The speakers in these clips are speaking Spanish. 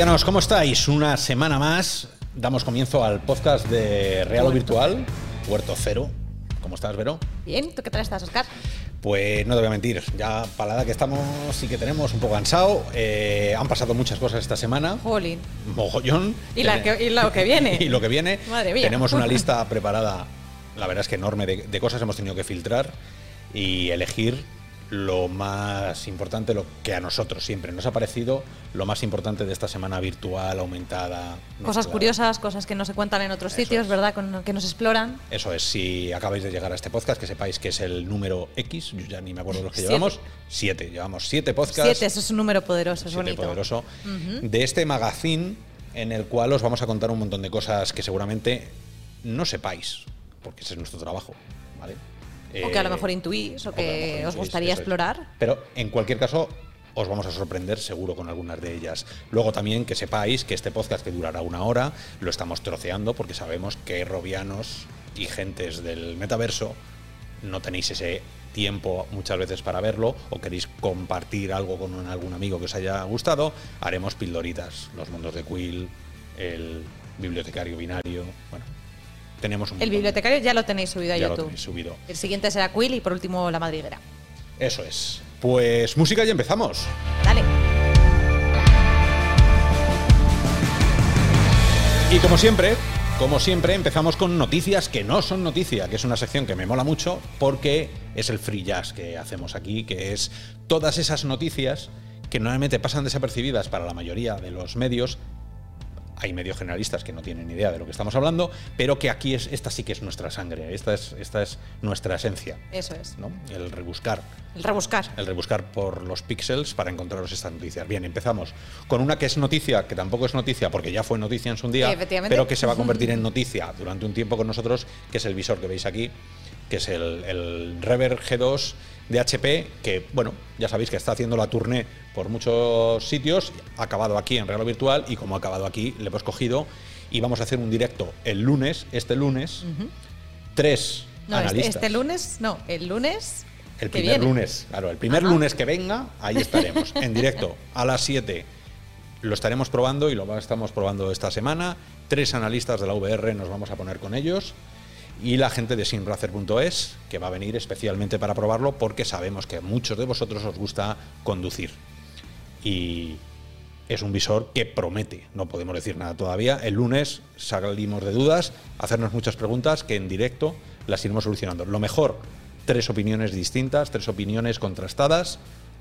buenas, Robianos, ¿cómo estáis? Una semana más damos comienzo al podcast de Real o Virtual, Puerto Cero. ¿Cómo estás, Vero? Bien, ¿tú qué tal estás, Oscar? Pues no te voy a mentir, ya para la edad que estamos sí que tenemos un poco cansado. Eh, han pasado muchas cosas esta semana. Jolín. Mogollón. Y, la que- y lo que viene. y lo que viene. Madre mía. Tenemos una lista preparada, la verdad es que enorme, de, de cosas hemos tenido que filtrar y elegir lo más importante, lo que a nosotros siempre nos ha parecido lo más importante de esta semana virtual, aumentada. Cosas curiosas, cosas que no se cuentan en otros Eso sitios, es. ¿verdad? Con- que nos exploran. Eso es, si acabáis de llegar a este podcast, que sepáis que es el número X, yo ya ni me acuerdo los que Siete. llevamos. Siete, llevamos siete podcasts. Siete, eso es un número poderoso, es siete bonito. poderoso. De este magazine en el cual os vamos a contar un montón de cosas que seguramente no sepáis, porque ese es nuestro trabajo, O que a lo Eh, mejor intuís, o que os intuís, gustaría es. explorar. Pero en cualquier caso, os vamos a sorprender seguro con algunas de ellas. Luego también que sepáis que este podcast que durará una hora lo estamos troceando porque sabemos que robianos y gentes del metaverso no tenéis ese tiempo muchas veces para verlo o queréis compartir algo con un- algún amigo que os haya gustado, haremos pildoritas, los mundos de Quill, el bibliotecario binario, bueno, tenemos un El de- bibliotecario ya lo tenéis subido a ya lo YouTube. tenéis subido. El siguiente será Quill y por último La Madriguera. Eso es. Pues música y empezamos. Dale. Y como siempre, como siempre, empezamos con noticias que no son noticia, que es una sección que me mola mucho porque es el free jazz que hacemos aquí, que es todas esas noticias que normalmente pasan desapercibidas para la mayoría de los medios. Hay medios generalistas que no tienen ni idea de lo que estamos hablando, pero que aquí es, esta sí que es nuestra sangre, esta es, esta es nuestra esencia, Eso es. ¿no? El rebuscar El rebuscar. el rebuscar por los píxeles para encontraros estas noticias. Bien, empezamos con una que es noticia, que tampoco es noticia porque ya fue noticia en su día, pero que se va a convertir en noticia durante un tiempo con nosotros, que es el visor que veis aquí, que es el, el Rever G2 de HP, que, bueno, ya sabéis que está haciendo la tournée por muchos sitios, ha acabado aquí en Real Virtual y como ha acabado aquí, le hemos cogido y vamos a hacer un directo el lunes, este lunes, tres No, este, analistas. este lunes, no, el lunes. El que primer viene. lunes, claro, el primer Ajá. lunes que venga, ahí estaremos, en directo, a las 7. Lo estaremos probando y lo estamos probando esta semana. Tres analistas de la VR nos vamos a poner con ellos. Y la gente de simracer.es, que va a venir especialmente para probarlo, porque sabemos que a muchos de vosotros os gusta conducir. Y es un visor que promete, no podemos decir nada todavía. El lunes salimos de dudas, hacernos muchas preguntas que en directo las iremos solucionando. Lo mejor, tres opiniones distintas, tres opiniones contrastadas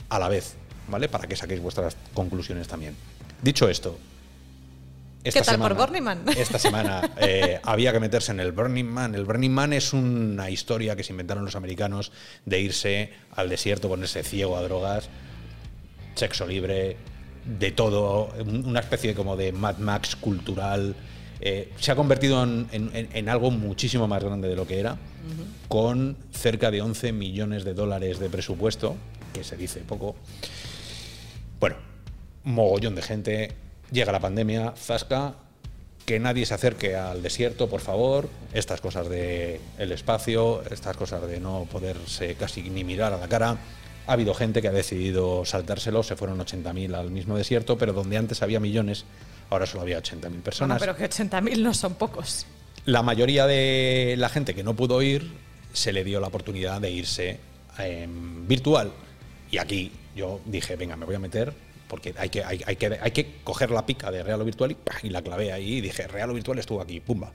a la vez, ¿vale? Para que saquéis vuestras conclusiones también. Dicho esto, esta ¿Qué tal por semana- Burning Man? Esta semana eh, había que meterse en el Burning Man. El Burning Man es una historia que se inventaron los americanos de irse al desierto, ponerse ciego a drogas, sexo libre, de todo, un- una especie como de Mad Max cultural. Eh, se ha convertido en, en- en- en algo muchísimo más grande de lo que era, con cerca de 11 millones de dólares de presupuesto, que se dice poco. Bueno, mogollón de gente, llega la pandemia, zasca, que nadie se acerque al desierto, por favor, estas cosas de el espacio, estas cosas de no poderse casi ni mirar a la cara. Ha habido gente que ha decidido saltárselo, se fueron 80.000 al mismo desierto, pero donde antes había millones, ahora solo había 80.000 Bueno, personas. pero que 80.000 no son pocos. La mayoría de la gente que no pudo ir se le dio la oportunidad de irse em, virtual. Y aquí yo dije, venga, me voy a meter porque hay que, hay, hay que, hay que coger la pica de Real o Virtual y, ¡pah! y la clavé ahí y dije, Real o Virtual estuvo aquí, pumba.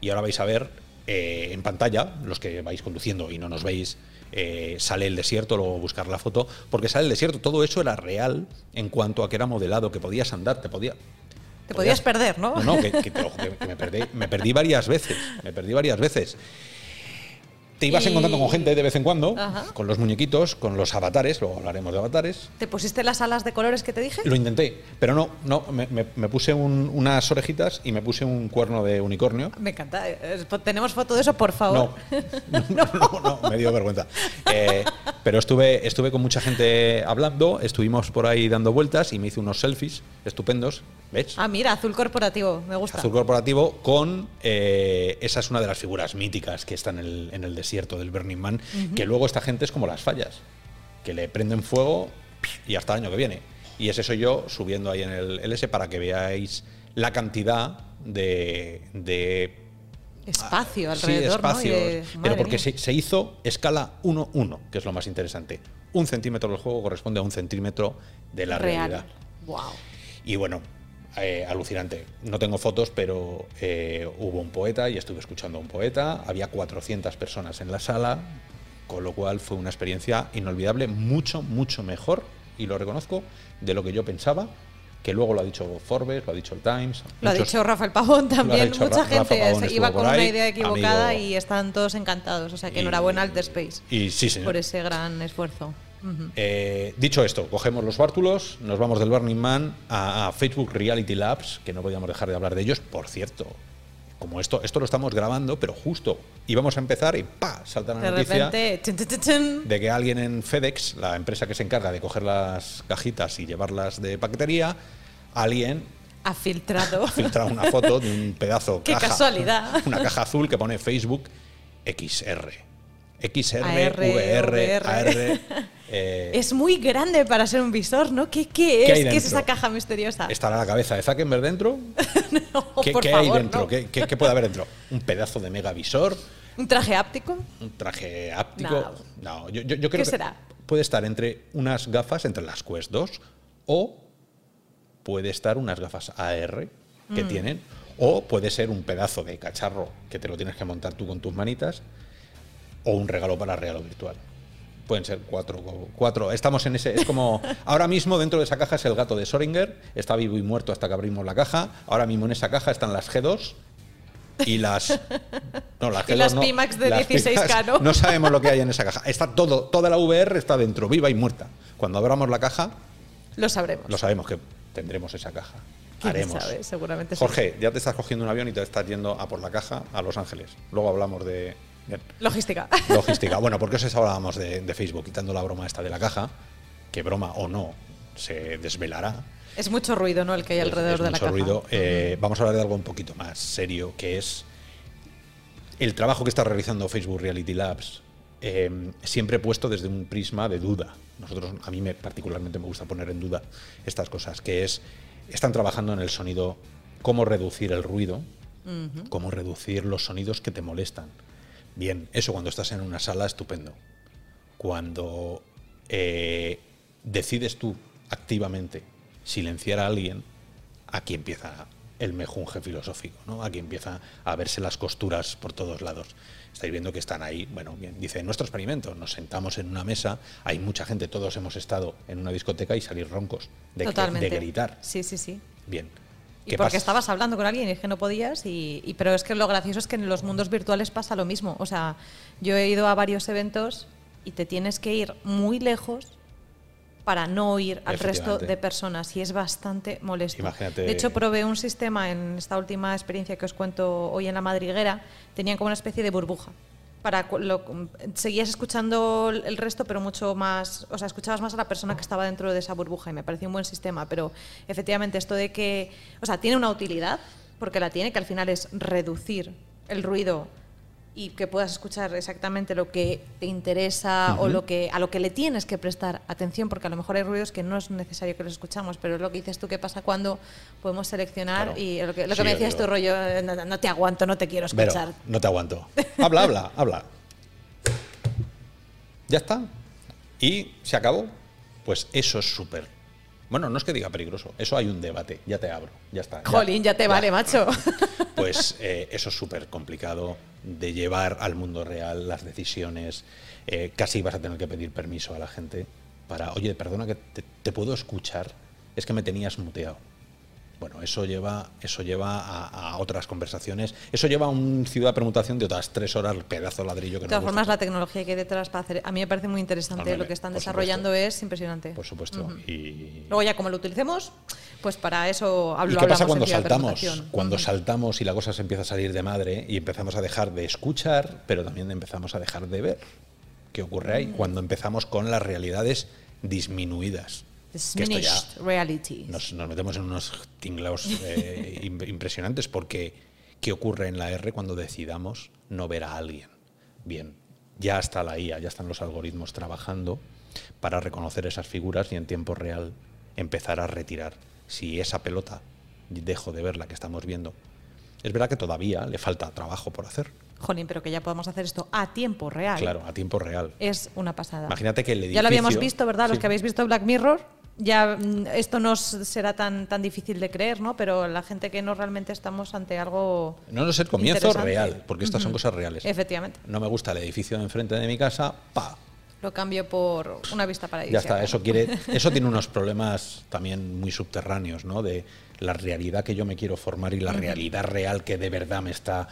Y ahora vais a ver eh, en pantalla, los que vais conduciendo y no nos veis, eh, sale el desierto, luego buscar la foto, porque sale el desierto, todo eso era real en cuanto a que era modelado, que podías andar, te podía, Te podías perder, ¿no? no, no, que, que te lo- que- que me, perdí, me perdí varias veces. Me perdí varias veces. Te ibas Y- encontrando con gente de vez en cuando, Ajá. con los muñequitos, con los avatares, luego hablaremos de avatares. ¿Te pusiste las alas de colores que te dije? Lo intenté, pero no, no, me, me- me puse un- unas orejitas y me puse un cuerno de unicornio. Me encanta. Eh, ¿Tenemos foto de eso, por favor? No, no, no, no, me dio vergüenza. Eh, pero estuve, estuve con mucha gente hablando, estuvimos por ahí dando vueltas y me hice unos selfies estupendos, ¿ves? Ah, mira, azul corporativo. Me gusta. Azul corporativo con eh, esa es una de las figuras míticas que está en el, en el desierto del Burning Man, que luego esta gente es como las fallas, que le prenden fuego y hasta el año que viene. Y ese soy yo subiendo ahí en el LS para que veáis la cantidad de, de Espacio Ah, Sí, alrededor, ¿no? Y espacios, de- pero porque se hizo escala 1-1, que es lo más interesante. Un centímetro del juego corresponde a un centímetro de la Real. realidad. Wow. Y bueno, eh, alucinante. No tengo fotos, pero eh, hubo un poeta y estuve escuchando a un poeta. Había 400 personas en la sala, con lo cual fue una experiencia inolvidable, mucho, mucho mejor, y lo reconozco, de lo que yo pensaba, que luego lo ha dicho Forbes, lo ha dicho el Times. Lo ha dicho Rafael Pavón también. Mucha Ra- gente Pavón iba con una idea equivocada amigo- y están todos encantados. O sea que Y- enhorabuena al The Space Y sí, señor. por ese gran esfuerzo. Eh, dicho esto, cogemos los bártulos, nos vamos del Burning Man a, a Facebook Reality Labs, que no podíamos dejar de hablar de ellos. Por cierto, como esto, esto lo estamos grabando, pero justo íbamos a empezar y ¡pa! salta la De noticia repente, chun, chun, chun, chun. de que alguien en FedEx, la empresa que se encarga de coger las cajitas y llevarlas de paquetería, alguien ha filtrado. ha filtrado una foto de un pedazo ¡Qué caja, casualidad! Una caja azul que pone Facebook XR. XR, AR, VR. AR. eh, Es muy grande para ser un visor, ¿no? ¿Qué, qué ¿Qué es? ¿Qué es esa caja misteriosa? ¿Estará la cabeza de Zuckerberg dentro? No, ¿Qué, por qué favor, hay dentro? no. ¿Qué, puede haber dentro? ¿Un pedazo de megavisor? ¿Un traje áptico? ¿Un traje áptico? No, yo, yo- yo creo ¿Qué que será? puede estar entre unas gafas, entre las Quest 2, o puede estar unas gafas AR que Mm. tienen, o puede ser un pedazo de cacharro que te lo tienes que montar tú con tus manitas, o un regalo para regalo virtual. Pueden ser cuatro, cuatro. Estamos en ese. Es como. Ahora mismo dentro de esa caja es el gato de Soringer. Está vivo y muerto hasta que abrimos la caja. Ahora mismo en esa caja están las G2 y las. No, las Y G2 las no. Pimax de Las 16K, Pimax, ¿no? No sabemos lo que hay en esa caja. Está todo, toda la VR está dentro, viva y muerta. Cuando abramos la caja, Lo sabremos. lo sabemos que tendremos esa caja. ¿Quién Haremos. sabe? Seguramente sí. Jorge, ya te estás cogiendo un avión y te estás yendo a por la caja a Los Ángeles. Luego hablamos de. Bien. Logística. Logística. Bueno, porque os hablábamos de, de Facebook, quitando la broma esta de la caja, que broma o no se desvelará. Es mucho ruido, ¿no? El que hay alrededor es de la mucho caja. ruido. Eh, Vamos a hablar de algo un poquito más serio, que es el trabajo que está realizando Facebook Reality Labs. eh, siempre puesto desde un prisma de duda. Nosotros, a mí me, particularmente me gusta poner en duda estas cosas, que es, están trabajando en el sonido, cómo reducir el ruido, cómo reducir los sonidos que te molestan. Bien, eso cuando estás en una sala, estupendo. Cuando eh, decides tú activamente silenciar a alguien, aquí empieza el mejunje filosófico, ¿no? Aquí empieza a verse las costuras por todos lados. Estáis viendo que están ahí, bueno, bien, dice, nuestro experimento, nos sentamos en una mesa, hay mucha gente, todos hemos estado en una discoteca y salir roncos, de, gritar. Sí, sí, sí. Bien. Y ¿Qué porque pasa? estabas hablando con alguien y es que no podías, y, y- pero es que lo gracioso es que en los mundos virtuales pasa lo mismo. O sea, yo he ido a varios eventos y te tienes que ir muy lejos para no oír al resto de personas y es bastante molesto. Imagínate- De hecho, probé un sistema en esta última experiencia que os cuento hoy en la madriguera, tenían como una especie de burbuja. Para lo- seguías escuchando el resto, pero mucho más, o sea, escuchabas más a la persona que estaba dentro de esa burbuja y me pareció un buen sistema, pero efectivamente esto de que, o sea, tiene una utilidad, porque la tiene, que al final es reducir el ruido y que puedas escuchar exactamente lo que te interesa o lo que a lo que le tienes que prestar atención porque a lo mejor hay ruidos que no es necesario que los escuchamos pero es lo que dices tú que pasa cuando podemos seleccionar Claro. y lo que, lo que Sí, me decías digo- tu rollo no, te aguanto no te quiero escuchar no te aguanto. Habla, habla, habla. Ya está. Y se acabó. Pues eso es súper. Bueno, no es que diga peligroso. Eso hay un debate. Ya te abro. Ya está. Ya- Jolín ya te vale macho Pues eh, eso es súper complicado de llevar al mundo real las decisiones. Eh, casi vas a tener que pedir permiso a la gente para, oye, perdona que te, te puedo escuchar. Es que me tenías muteado. Bueno, eso lleva, eso lleva a, a otras conversaciones. Eso lleva a un ciudad permutación de otras tres horas, pedazo de ladrillo que de todas nos formas la tecnología que hay detrás para hacer a mí me parece muy interesante lo que están desarrollando es impresionante Por supuesto. y, luego ya como lo utilicemos pues para eso hablo ¿Y qué pasa hablamos cuando saltamos? Cuando saltamos y la cosa se empieza a salir de madre y empezamos a dejar de escuchar, pero también empezamos a dejar de ver. ¿Qué ocurre Mm. ahí? Cuando empezamos con las realidades disminuidas. Diminished reality nos, nos metemos en unos tinglaos eh, im- impresionantes porque ¿qué ocurre en la R cuando decidamos no ver a alguien? Bien, ya está la IA, ya están los algoritmos trabajando para reconocer esas figuras y en tiempo real empezar a retirar. Si esa pelota dejo de ver la que estamos viendo, es verdad que todavía le falta trabajo por hacer. Jolín, pero que ya podamos hacer esto a tiempo real. Claro, a tiempo real. Es una pasada. Imagínate que el edificio... Ya lo habíamos visto, ¿verdad? Los Sí. que habéis visto Black Mirror, ya mm, esto no será tan, tan difícil de creer, ¿no? Pero la gente que no realmente estamos ante algo. No, no es el comienzo real, porque estas son cosas reales. Efectivamente. No me gusta el edificio de enfrente de mi casa, pa, Lo cambio por una vista Ya paradisíaca. está, eso quiere, eso tiene unos problemas también muy subterráneos, ¿no? De la realidad que yo me quiero formar y la realidad real que de verdad me está.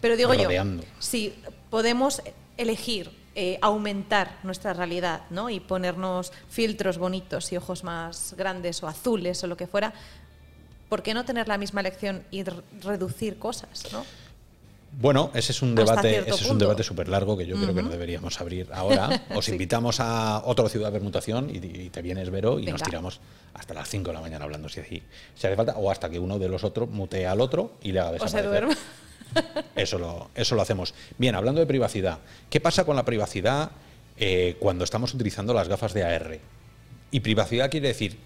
Pero digo rodeando. yo, si podemos elegir eh, aumentar nuestra realidad ¿no? y ponernos filtros bonitos y ojos más grandes o azules o lo que fuera, ¿por qué no tener la misma elección y reducir cosas? ¿no? Bueno, ese es un debate, ese es un debate súper largo que yo creo que no deberíamos abrir ahora. Os Sí. invitamos a otra ciudad de permutación y, y te vienes, Vero, y nos tiramos hasta las 5 de la mañana hablando si, si hace falta, o hasta que uno de los otros mutee al otro y le haga O se desaparecer. duerma. Eso lo, eso lo hacemos. Bien, hablando de privacidad, ¿qué pasa con la privacidad eh, cuando estamos utilizando las gafas de AR? Y privacidad quiere decir,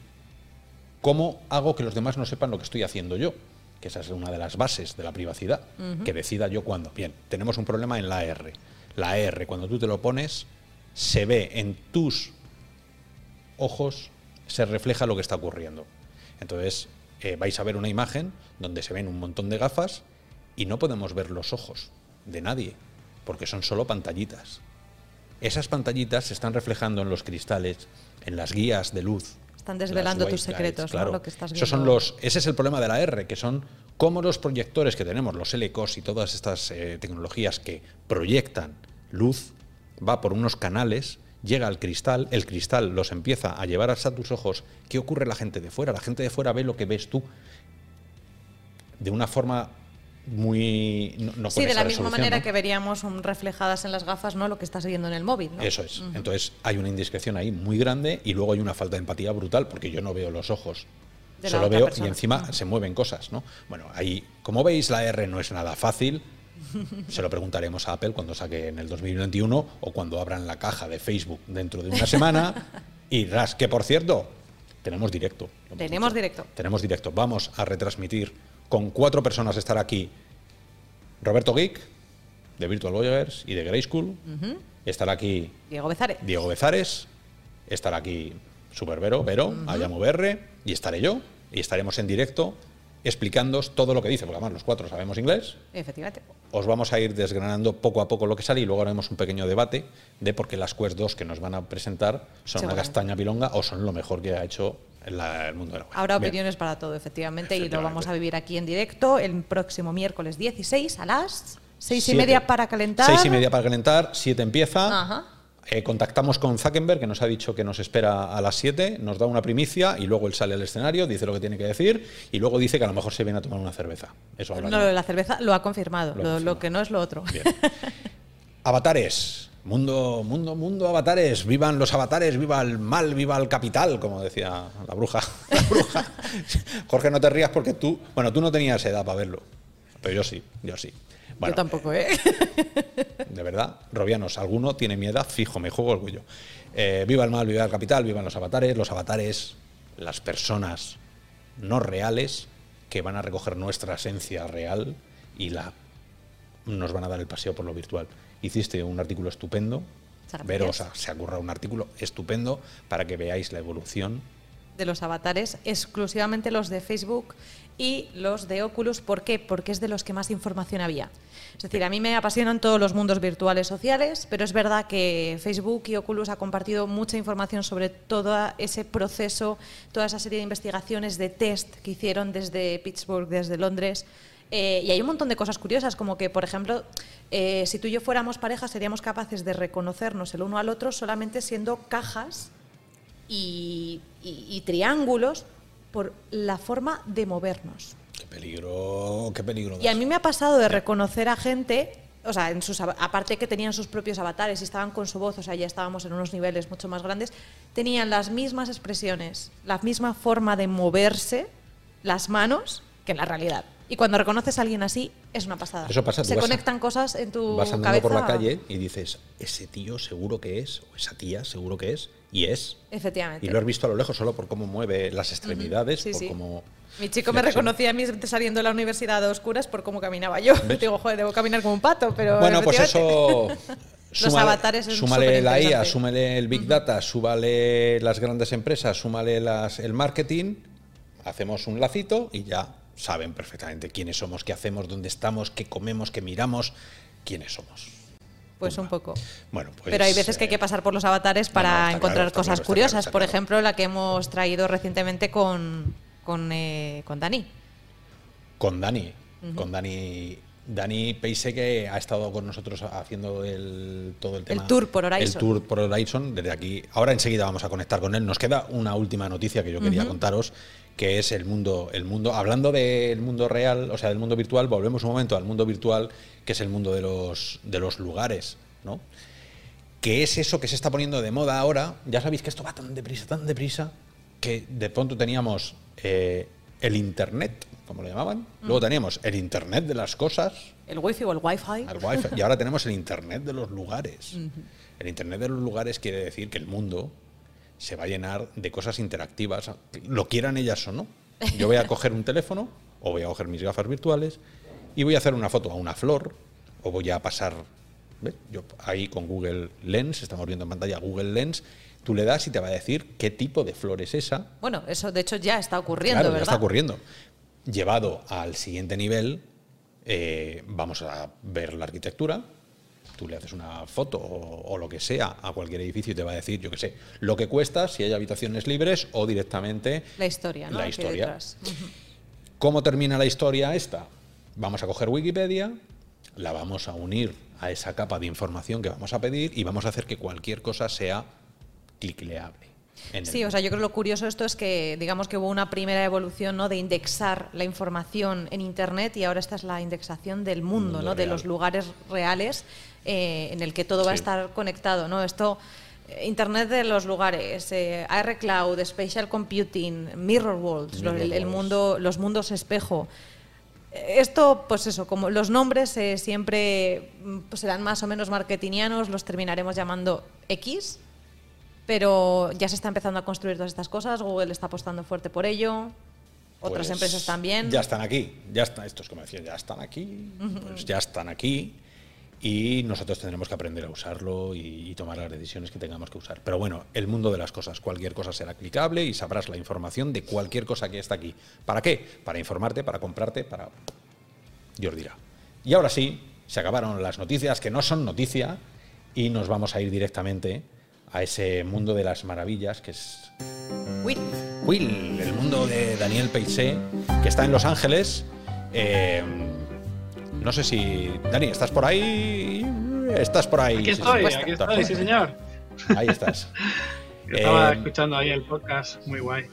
¿cómo hago que los demás no sepan lo que estoy haciendo yo? Que esa es una de las bases de la privacidad, que decida yo cuándo. Bien, tenemos un problema en la AR. La AR, cuando tú te lo pones, se ve en tus ojos, se refleja lo que está ocurriendo. Entonces, eh, vais a ver una imagen donde se ven un montón de gafas y no podemos ver los ojos de nadie, porque son solo pantallitas. Esas pantallitas se están reflejando en los cristales, en las guías de luz. Están desvelando tus secretos, ¿no? claro. Lo que estás Esos son viendo. los, ese es el problema de la R, que son cómo los proyectores que tenemos, los LCOS y todas estas eh, tecnologías que proyectan luz, va por unos canales, llega al cristal, el cristal los empieza a llevar hasta tus ojos. ¿Qué ocurre la gente de fuera? La gente de fuera ve lo que ves tú de una forma muy... No, no sí, de la misma manera ¿no? que veríamos reflejadas en las gafas, ¿no? Lo que estás viendo en el móvil. Eso es. Entonces hay una indiscreción ahí muy grande y luego hay una falta de empatía brutal porque yo no veo los ojos. De Solo veo persona. y encima se mueven cosas, ¿no? Bueno, ahí, como veis, la R no es nada fácil. Se lo preguntaremos a Apple cuando saque en el 2021 o cuando abran la caja de Facebook dentro de una semana. y ras, que por cierto, tenemos directo. Tenemos directo. Tenemos directo. Vamos a retransmitir con cuatro personas estar aquí. Roberto Geek, de Virtual Voyagers y de Grey School. Estará aquí Diego Bezares. Diego Bezares, estará aquí Super Vero, Vero, Ayamo BR, y estaré yo, y estaremos en directo explicándoos todo lo que dice, porque además los cuatro sabemos inglés. Efectivamente. Os vamos a ir desgranando poco a poco lo que sale y luego haremos un pequeño debate de por qué las Quest 2 que nos van a presentar son una castaña pilonga o son lo mejor que ha hecho la- el mundo de la web. Habrá Bien. opiniones para todo, efectivamente, y lo vamos a vivir aquí en directo el próximo miércoles 16 a las seis y Siete. media para calentar. Seis y media para calentar, siete empieza. Ajá. Eh, contactamos con Zuckerberg, que nos ha dicho que nos espera a las 7, nos da una primicia y luego él sale al escenario, dice lo que tiene que decir y luego dice que a lo mejor se viene a tomar una cerveza. Eso No, lo de la cerveza lo ha confirmado. Lo ha que no es lo otro. Bien. Avatares. Mundo, mundo, mundo, avatares. Vivan los avatares, viva el mal, viva el capital, como decía la bruja. La bruja. Jorge, no te rías porque tú, bueno, tú no tenías edad para verlo. Pero yo sí, yo sí. Bueno, Yo tampoco, ¿eh? de verdad, Robianos, alguno tiene mi edad, fijo, me juego orgullo. Eh, viva el mal, viva el capital, vivan los avatares, los avatares, las personas no reales que van a recoger nuestra esencia real y la nos van a dar el paseo por lo virtual. Hiciste un artículo estupendo, Muchas Vero gracias. o sea, se ha currado un artículo estupendo para que veáis la evolución. de los avatares, exclusivamente los de Facebook y los de Oculus. ¿Por qué? Porque es de los que más información había. Es decir, a mí me apasionan todos los mundos virtuales sociales, pero es verdad que Facebook y Oculus ha compartido mucha información sobre todo ese proceso, toda esa serie de investigaciones, de test que hicieron desde Pittsburgh, desde Londres. Eh, y hay un montón de cosas curiosas, como que, por ejemplo, eh, si tú y yo fuéramos pareja, seríamos capaces de reconocernos el uno al otro solamente siendo cajas y, triángulos por la forma de movernos. Qué peligro, qué peligro. Y a mí me ha pasado de reconocer a gente, o sea, en sus, aparte que tenían sus propios avatares y estaban con su voz, o sea, ya estábamos en unos niveles mucho más grandes, tenían las mismas expresiones, la misma forma de moverse, las manos, que en la realidad. Y cuando reconoces a alguien así, es una pasada. Eso pasa, Se a- conectan cosas en tu Vas andando cabeza. por la calle y dices, ese tío seguro que es, o esa tía seguro que es, y es. Efectivamente. Y lo has visto a lo lejos solo por cómo mueve las extremidades, Sí, por sí. cómo. Mi chico me reconocía a mí saliendo de la universidad a oscuras por cómo caminaba yo. ¿Ves? Digo, joder, debo caminar como un pato, pero. Bueno, pues eso. Los avatares es súmale la IA, súmale el Big Data, súmale las grandes empresas, súmale las, el marketing, hacemos un lacito y ya saben perfectamente quiénes somos, qué hacemos, dónde estamos, qué comemos, qué miramos, quiénes somos. Pues un poco. Bueno, pues, Pero hay veces que hay eh, que pasar por los avatares para no, encontrar claro, cosas claro, curiosas. claro, por ejemplo, la que hemos traído recientemente con, con, eh, con Dani. Con Dani. Con Dani. Dani Peise que ha estado con nosotros haciendo el, todo el tema. tour por Horizon. El tour por Horizon. Desde aquí. Ahora enseguida vamos a conectar con él. Nos queda una última noticia que yo quería contaros, que es el mundo, el mundo. Hablando del mundo real, o sea, del mundo virtual, volvemos un momento al mundo virtual, que es el mundo de los, de los lugares, ¿no? que es eso que se está poniendo de moda ahora. Ya sabéis que esto va tan deprisa, tan deprisa, que de pronto teníamos eh, el Internet, como lo llamaban. Luego teníamos el Internet de las cosas, El wifi o el wifi. el Wi-Fi, y ahora tenemos el Internet de los lugares. El Internet de los lugares quiere decir que el mundo se va a llenar de cosas interactivas, lo quieran ellas o no. Yo voy a coger un teléfono o voy a coger mis gafas virtuales y voy a hacer una foto a una flor o voy a pasar, ¿ves? Yo ahí con Google Lens, estamos viendo en pantalla Google Lens, tú le das y te va a decir qué tipo de flor es esa Bueno, eso de hecho ya está ocurriendo, Claro, ya ¿verdad? está ocurriendo. Llevado al siguiente nivel, eh, vamos a ver la arquitectura. Tú le haces una foto o, o lo que sea a cualquier edificio y te va a decir, yo qué sé, lo que cuesta, si hay habitaciones libres o directamente La historia, ¿no? La historia. ¿Cómo termina la historia esta? Vamos a coger Wikipedia, la vamos a unir a esa capa de información que vamos a pedir y vamos a hacer que cualquier cosa sea clicleable. Sí, o sea, yo creo que lo curioso de esto es que, digamos que hubo una primera evolución ¿no? de indexar la información en Internet y ahora esta es la indexación del mundo, Mundo ¿no? de los lugares reales eh, en el que todo va a estar conectado. ¿no? Esto, eh, Internet de los lugares, eh, AR Cloud, Spatial Computing, Mirror Worlds, Mirror el, mundo, los mundos espejo. Esto, pues eso, como los nombres eh, siempre mm, pues serán más o menos marketingianos, los terminaremos llamando X, pero ya se está empezando a construir todas estas cosas, Google está apostando fuerte por ello, otras Pues empresas también. Ya están aquí, ya están, estos como decía, ya están aquí, pues ya están aquí y nosotros tendremos que aprender a usarlo y, y tomar las decisiones que tengamos que usar. Pero bueno, el mundo de las cosas, cualquier cosa será clicable y sabrás la información de cualquier cosa que está aquí. ¿Para qué? Para informarte, para comprarte, para... Dios dirá. Y ahora sí, se acabaron las noticias que no son noticia y nos vamos a ir directamente a ese mundo de las maravillas que es Will, Will, el mundo de Daniel Peissé, que está en Los Ángeles. Eh, no sé si. Dani, ¿estás por ahí? Estás por ahí. Aquí estoy, sí, aquí estoy, sí señor. Ahí estás. Yo Estaba Eh, escuchando ahí el podcast, muy guay.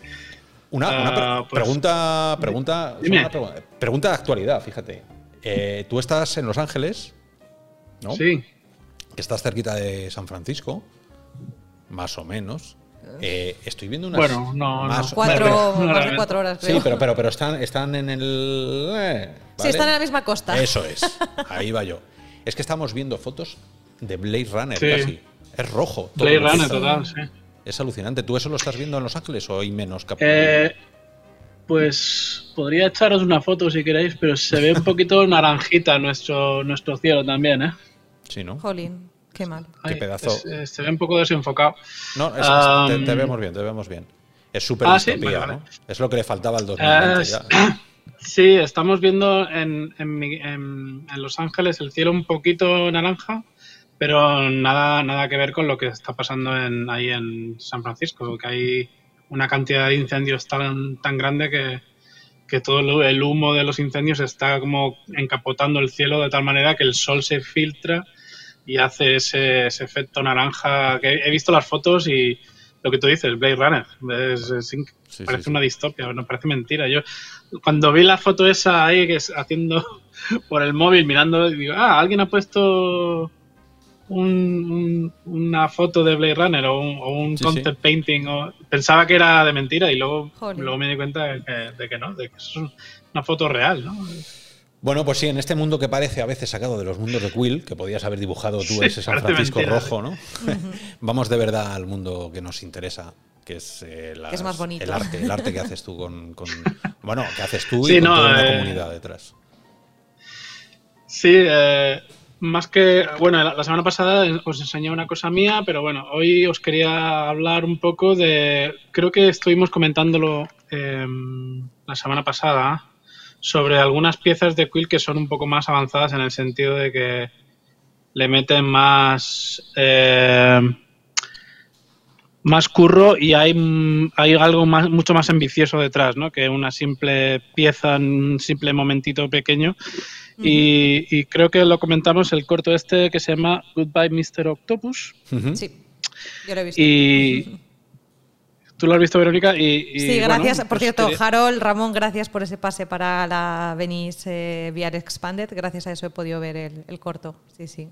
Una, una pre- Ah, pues- pregunta, pregunta, una pregunta, pregunta de actualidad, fíjate. Eh, tú estás en Los Ángeles, ¿no? Sí, Que estás cerquita de San Francisco, más o menos. Eh, estoy viendo unas. Bueno, no, más- no. cuatro, más de cuatro horas, creo. Sí, pero, pero, pero están, están en el. eh, Sí, están en la misma costa. Eso es. Ahí va yo. Es que estamos viendo fotos de Blade Runner Sí. casi. Es rojo. todo Blade Runner total, sí. Es alucinante. ¿Tú eso lo estás viendo en Los Ángeles o hay menos Eh, pues podría echaros una foto si queréis, pero se ve un poquito naranjita nuestro, nuestro cielo también, ¿eh? Sí, ¿no? Jolín, qué mal. Qué Ay, pedazo. es- eh, se ve un poco desenfocado. No, es- Um, te, te vemos bien, te vemos bien. Es súper Ah, sí, distopía, vale, ¿no? vale. Es lo que le faltaba al 2020 Es- ya. Sí, estamos viendo en, en en- en Los Ángeles el cielo un poquito naranja, pero nada, nada que ver con lo que está pasando en, ahí en San Francisco, que hay una cantidad de incendios tan, tan grande que, que todo el- el humo de los incendios está como encapotando el cielo de tal manera que el sol se filtra y hace ese, ese efecto naranja. que he visto las fotos y lo que tú dices, Blade Runner, es- Sí, parece sí. una distopia, no parece mentira. Yo cuando vi la foto esa ahí que es haciendo por el móvil mirando, digo, ah, alguien ha puesto un- un- una foto de Blade Runner o un, o un Sí, concept painting. O, pensaba que era de mentira y luego, luego me di cuenta de que, de que no, de que eso es una foto real, ¿no? Bueno, pues sí, en este mundo que parece a veces sacado de los mundos de Quill, que podías haber dibujado tú Sí, ese San Francisco mentira, rojo, ¿no? Vamos de verdad al mundo que nos interesa, que es, eh, las- Que es más bonito. el arte, el arte que haces tú con, con- bueno, que haces tú Sí, y con no, toda una eh, comunidad detrás. Sí, eh, más que. Bueno, la, la semana pasada os enseñé una cosa mía, pero bueno, hoy os quería hablar un poco de. Creo que estuvimos comentándolo eh, la semana pasada sobre algunas piezas de Quill que son un poco más avanzadas en el sentido de que le meten más. eh, más curro y hay, hay algo más, mucho más ambicioso detrás, ¿no? Que una simple pieza, un simple momentito pequeño. Y, y creo que lo comentamos el corto este que se llama Goodbye Mr. Octopus. Sí, yo lo he visto. Y tú lo has visto, Verónica. Y, y, Sí, bueno, gracias. Por pues cierto, Harold, Ramón, gracias por ese pase para la Venice eh, VR Expanded. Gracias a eso he podido ver el, el corto. Sí, sí.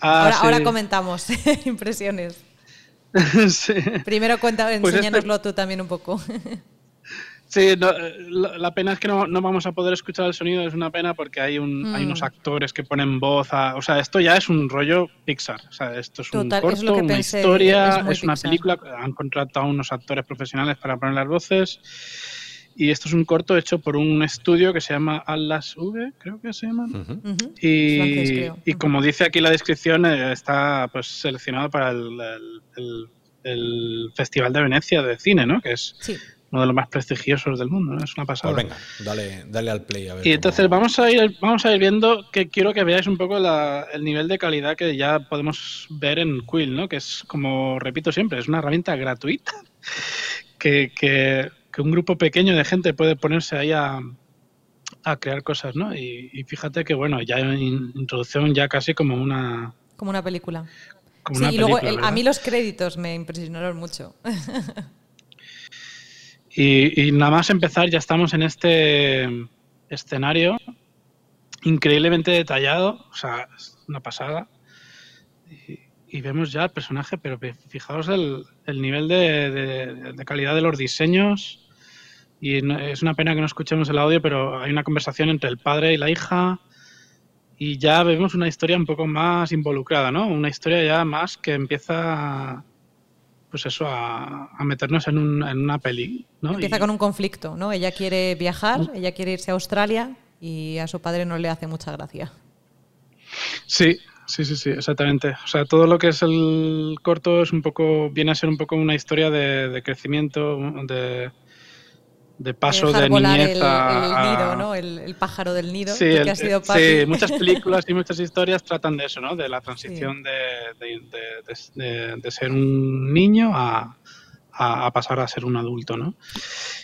Ah, ahora, sí. ahora comentamos impresiones. sí. Primero cuenta, Pues este- enséñanoslo tú también un poco. Sí, no, la, la pena es que no, no vamos a poder escuchar el sonido, es una pena porque hay, un, hay Mm. unos actores que ponen voz a... O sea, esto ya es un rollo Pixar. O sea, esto es un Total, es corto, que una pensé, historia, es es, una Pixar. película. Han contratado unos actores profesionales para poner las voces. Y esto es un corto hecho por un estudio que se llama Atlas V, creo que se llama. Y, Francés, creo. y como dice aquí la descripción, eh, está pues seleccionado para el, el- el- el Festival de Venecia de cine, ¿no? Que es Sí. Uno de los más prestigiosos del mundo, ¿no? Es una pasada. Pues venga, dale, dale al play a ver. Y entonces cómo- vamos a ir vamos a ir viendo que quiero que veáis un poco la- el nivel de calidad que ya podemos ver en Quill, ¿no? Que es como repito siempre, es una herramienta gratuita que, que- que un grupo pequeño de gente puede ponerse ahí a, a crear cosas, ¿no? Y, y fíjate que bueno, ya en introducción ya casi como una Como una película. como Sí, una y luego película, el- a mí los créditos me impresionaron mucho. Y, nada más empezar, ya estamos en este escenario increíblemente detallado, o sea, es una pasada. Y, vemos ya el personaje, pero fi- fijaos el, el nivel de calidad de los diseños. Y no- es una pena que no escuchemos el audio, pero hay una conversación entre el padre y la hija. Y ya vemos una historia un poco más involucrada, ¿no? Una historia ya más que empieza, pues eso, a, a meternos en, un- en una peli, ¿no? Empieza Y- con un conflicto, ¿no? Ella quiere viajar, ella quiere irse a Australia y a su padre no le hace mucha gracia. Sí, sí, sí, sí, exactamente. O sea, todo lo que es el corto es un poco, viene a ser un poco una historia de, de crecimiento, de, de paso de niñez el, a, el nido, ¿no? El, el pájaro del nido, Sí, que el- ha sido sí, Patty. muchas películas y muchas historias tratan de eso, ¿no? De la transición de, de- de- de- de ser un niño a, a- pasar a ser un adulto, ¿no?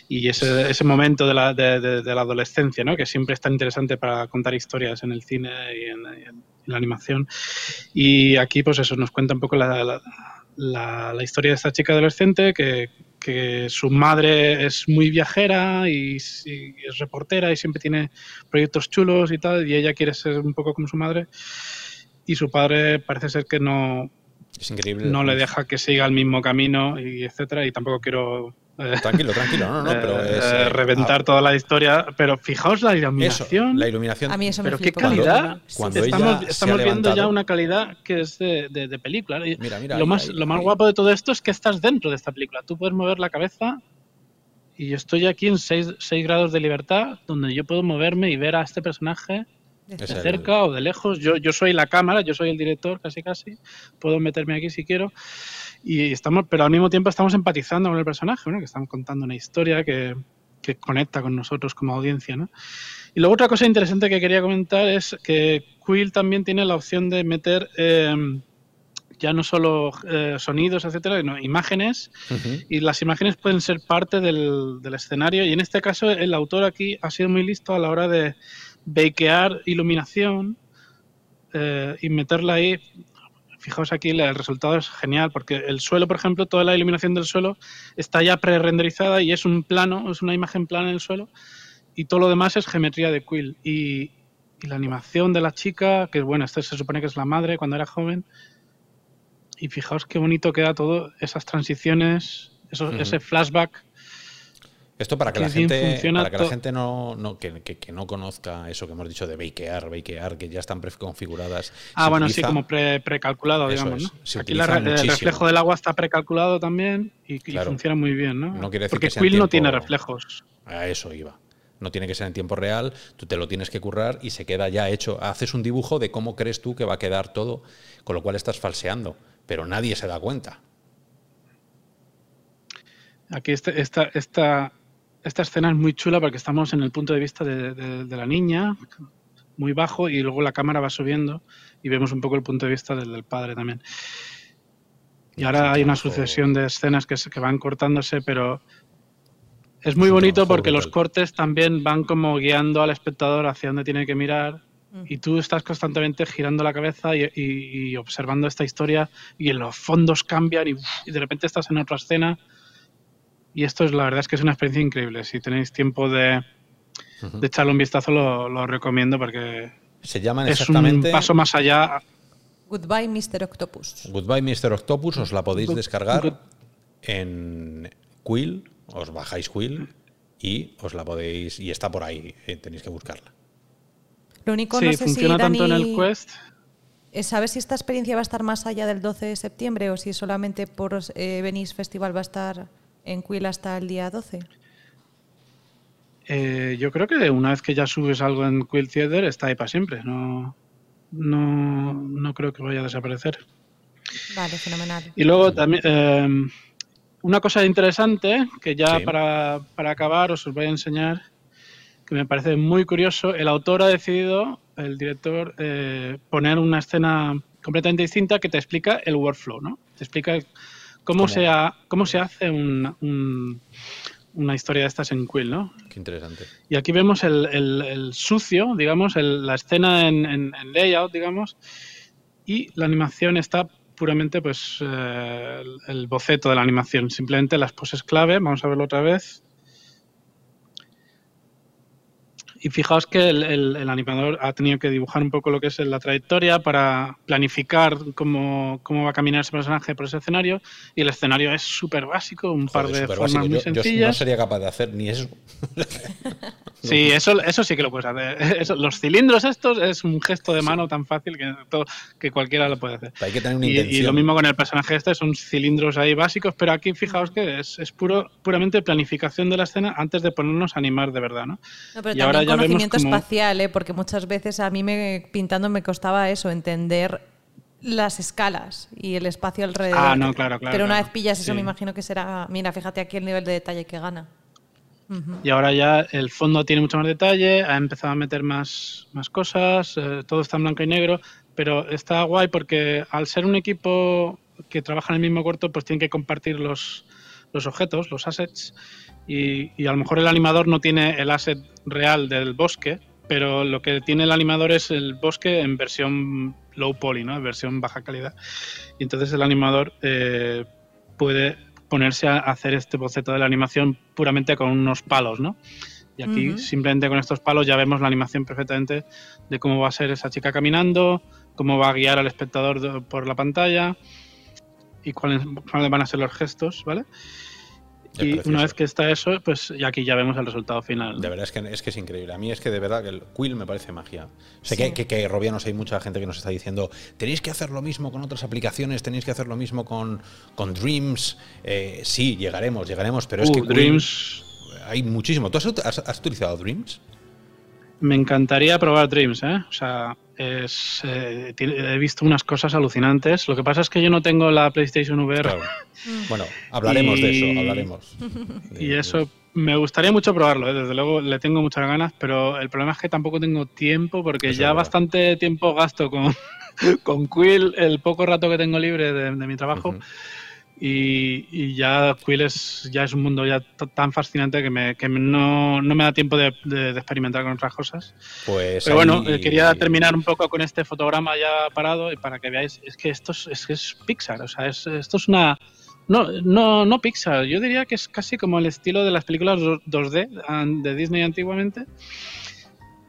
Y ese, ese momento de la, de, la adolescencia, ¿no? Que siempre es tan interesante para contar historias en el cine y en, la animación. Y aquí, pues eso, nos cuenta un poco la- la historia de esta chica adolescente que, que su madre es muy viajera y, y es reportera y siempre tiene proyectos chulos y tal, y ella quiere ser un poco como su madre. Y su padre parece ser que no, Es increíble. no le deja que siga el mismo camino y etcétera. Y tampoco quiero Tranquilo, tranquilo, no, no, pero eh, es. eh, eh, reventar ah, toda la historia. Pero fijaos la Eso, iluminación. la iluminación. A mí eso me pero qué calidad. Cuando estamos viendo ya una calidad que es de, de- de película. Mira, mira, lo ahí, más, ahí, lo más ahí. guapo de todo esto es que estás dentro de esta película. Tú puedes mover la cabeza y yo estoy aquí en 6 grados de libertad donde yo puedo moverme y ver a este personaje Es de el- cerca o de lejos. Yo, yo soy la cámara, yo soy el director casi casi. Puedo meterme aquí si quiero. Y estamos, pero al mismo tiempo estamos empatizando con el personaje, ¿no? Que estamos contando una historia que, que conecta con nosotros como audiencia, ¿no? Y luego otra cosa interesante que quería comentar es que Quill también tiene la opción de meter eh, ya no solo eh, sonidos, etcétera, sino imágenes Ujú. y las imágenes pueden ser parte del, del escenario y en este caso el autor aquí ha sido muy listo a la hora de bakear iluminación eh, y meterla ahí. Fijaos aquí, el resultado es genial porque el suelo, por ejemplo, toda la iluminación del suelo está ya pre-renderizada y es un plano, es una imagen plana en el suelo y todo lo demás es geometría de Quill. Y, y la animación de la chica, que bueno, esta se supone que es la madre cuando era joven, Y fijaos qué bonito queda todo, esas transiciones, ese flashback. Esto para que, la gente, para que la gente no, no que, que, no conozca eso que hemos dicho de bakear, bakear, que ya están preconfiguradas. Ah, bueno, sí, como precalculado, digamos. ¿no? Aquí el reflejo del agua está precalculado también y, funciona muy bien, ¿no? no quiere decir Porque que Quill no tiene reflejos. A eso iba. No tiene que ser en tiempo real, tú te lo tienes que currar y se queda ya hecho. Haces un dibujo de cómo crees tú que va a quedar todo, con lo cual estás falseando, pero nadie se da cuenta. Aquí este, esta, esta, esta escena es muy chula porque estamos en el punto de vista de, la niña, muy bajo, y luego la cámara va subiendo y vemos un poco el punto de vista del, padre también. Y ahora hay una sucesión de escenas que, que van cortándose, pero es muy bonito porque los cortes también van como guiando al espectador hacia dónde tiene que mirar mm. y tú estás constantemente girando la cabeza y, observando esta historia y los fondos cambian y, de repente estás en otra escena y esto es la verdad es que es una experiencia increíble. Si tenéis tiempo de, echarle un vistazo lo, recomiendo porque se llaman es exactamente un paso más allá. Goodbye Mr. Octopus. Goodbye Mr. Octopus os la podéis descargar en Quill os bajáis Quill y os la podéis. Y está por ahí, eh, tenéis que buscarla. Lo único sí, no sé funciona si, tanto en el Quest. Eh, ¿Sabes si esta experiencia va a estar más allá del 12 de septiembre o si solamente por eh, Venice Festival va a estar en Quill hasta el día 12? Eh, yo creo que una vez que ya subes algo en Quill Theater está ahí para siempre. No, no, no creo que vaya a desaparecer. Vale, fenomenal. Y luego también una cosa interesante que ya para, acabar os voy a enseñar, que me parece muy curioso, el autor ha decidido, el director, eh, poner una escena completamente distinta que te explica el workflow, ¿no? Te explica cómo, se, cómo se hace una historia de estas en Quill, ¿no? Qué interesante. Y aquí vemos el, sucio, digamos, la escena en, en layout, digamos, y la animación está puramente pues eh, el, boceto de la animación, simplemente las poses clave, vamos a verlo otra vez. Y fijaos que el, animador ha tenido que dibujar un poco lo que es la trayectoria para planificar cómo, cómo, va a caminar ese personaje por ese escenario. Y el escenario es súper básico, un par de formas muy sencillas. Yo no sería capaz de hacer ni eso. sí, eso, eso sí que lo puedes hacer. los cilindros estos es un gesto de mano tan fácil que, que cualquiera lo puede hacer. Hay que tener una y, intención. y, lo mismo con el personaje este, son cilindros ahí básicos, pero aquí fijaos que es, es puro, puramente planificación de la escena antes de ponernos a animar de verdad. ¿no? y ahora conocimiento espacial, ¿eh? porque muchas veces a mí me, pintando me costaba eso, entender las escalas y el espacio alrededor. Ah, no, claro, claro. Pero una vez pillas eso, me imagino que será. Mira, fíjate aquí el nivel de detalle que gana. Y ahora ya el fondo tiene mucho más detalle, ha empezado a meter más, más cosas, eh, todo está en blanco y negro, pero está guay porque al ser un equipo que trabaja en el mismo corto, pues tienen que compartir los, los objetos, los assets, y, a lo mejor el animador no tiene el asset real del bosque, pero lo que tiene el animador es el bosque en versión low poly, ¿no? en versión baja calidad. Y entonces el animador eh, puede ponerse a hacer este boceto de la animación puramente con unos palos, ¿no? Y aquí simplemente con estos palos ya vemos la animación perfectamente de cómo va a ser esa chica caminando, cómo va a guiar al espectador por la pantalla y cuáles, cuáles van a ser los gestos, ¿vale? Y una vez que está eso, pues y aquí ya vemos el resultado final. De verdad es que, es que es increíble. A mí es que de verdad que el Quill me parece magia. Sé que, que, que, Robianos hay mucha gente que nos está diciendo, tenéis que hacer lo mismo con otras aplicaciones, tenéis que hacer lo mismo con, con Dreams. Eh, sí, llegaremos, llegaremos, pero es uh, que Dreams... hay muchísimo. ¿Tú has, utilizado Dreams? Me encantaría probar Dreams, ¿eh? O sea, es, eh, he visto unas cosas alucinantes. Lo que pasa es que yo no tengo la PlayStation VR. Bueno, hablaremos de eso, hablaremos. y eso me gustaría mucho probarlo, ¿eh? desde luego le tengo muchas ganas, pero el problema es que tampoco tengo tiempo porque ya bastante tiempo gasto con, con Quill el poco rato que tengo libre de, mi trabajo. Y, ya Quill es, ya es un mundo ya tan fascinante que, me, que no, no, me da tiempo de, de, experimentar con otras cosas. Pues Pero bueno, eh, quería terminar un poco con este fotograma ya parado y para que veáis, es que esto es, es, que es Pixar, o sea, es, esto es una... No, no, no Pixar, yo diría que es casi como el estilo de las películas 2D de Disney antiguamente.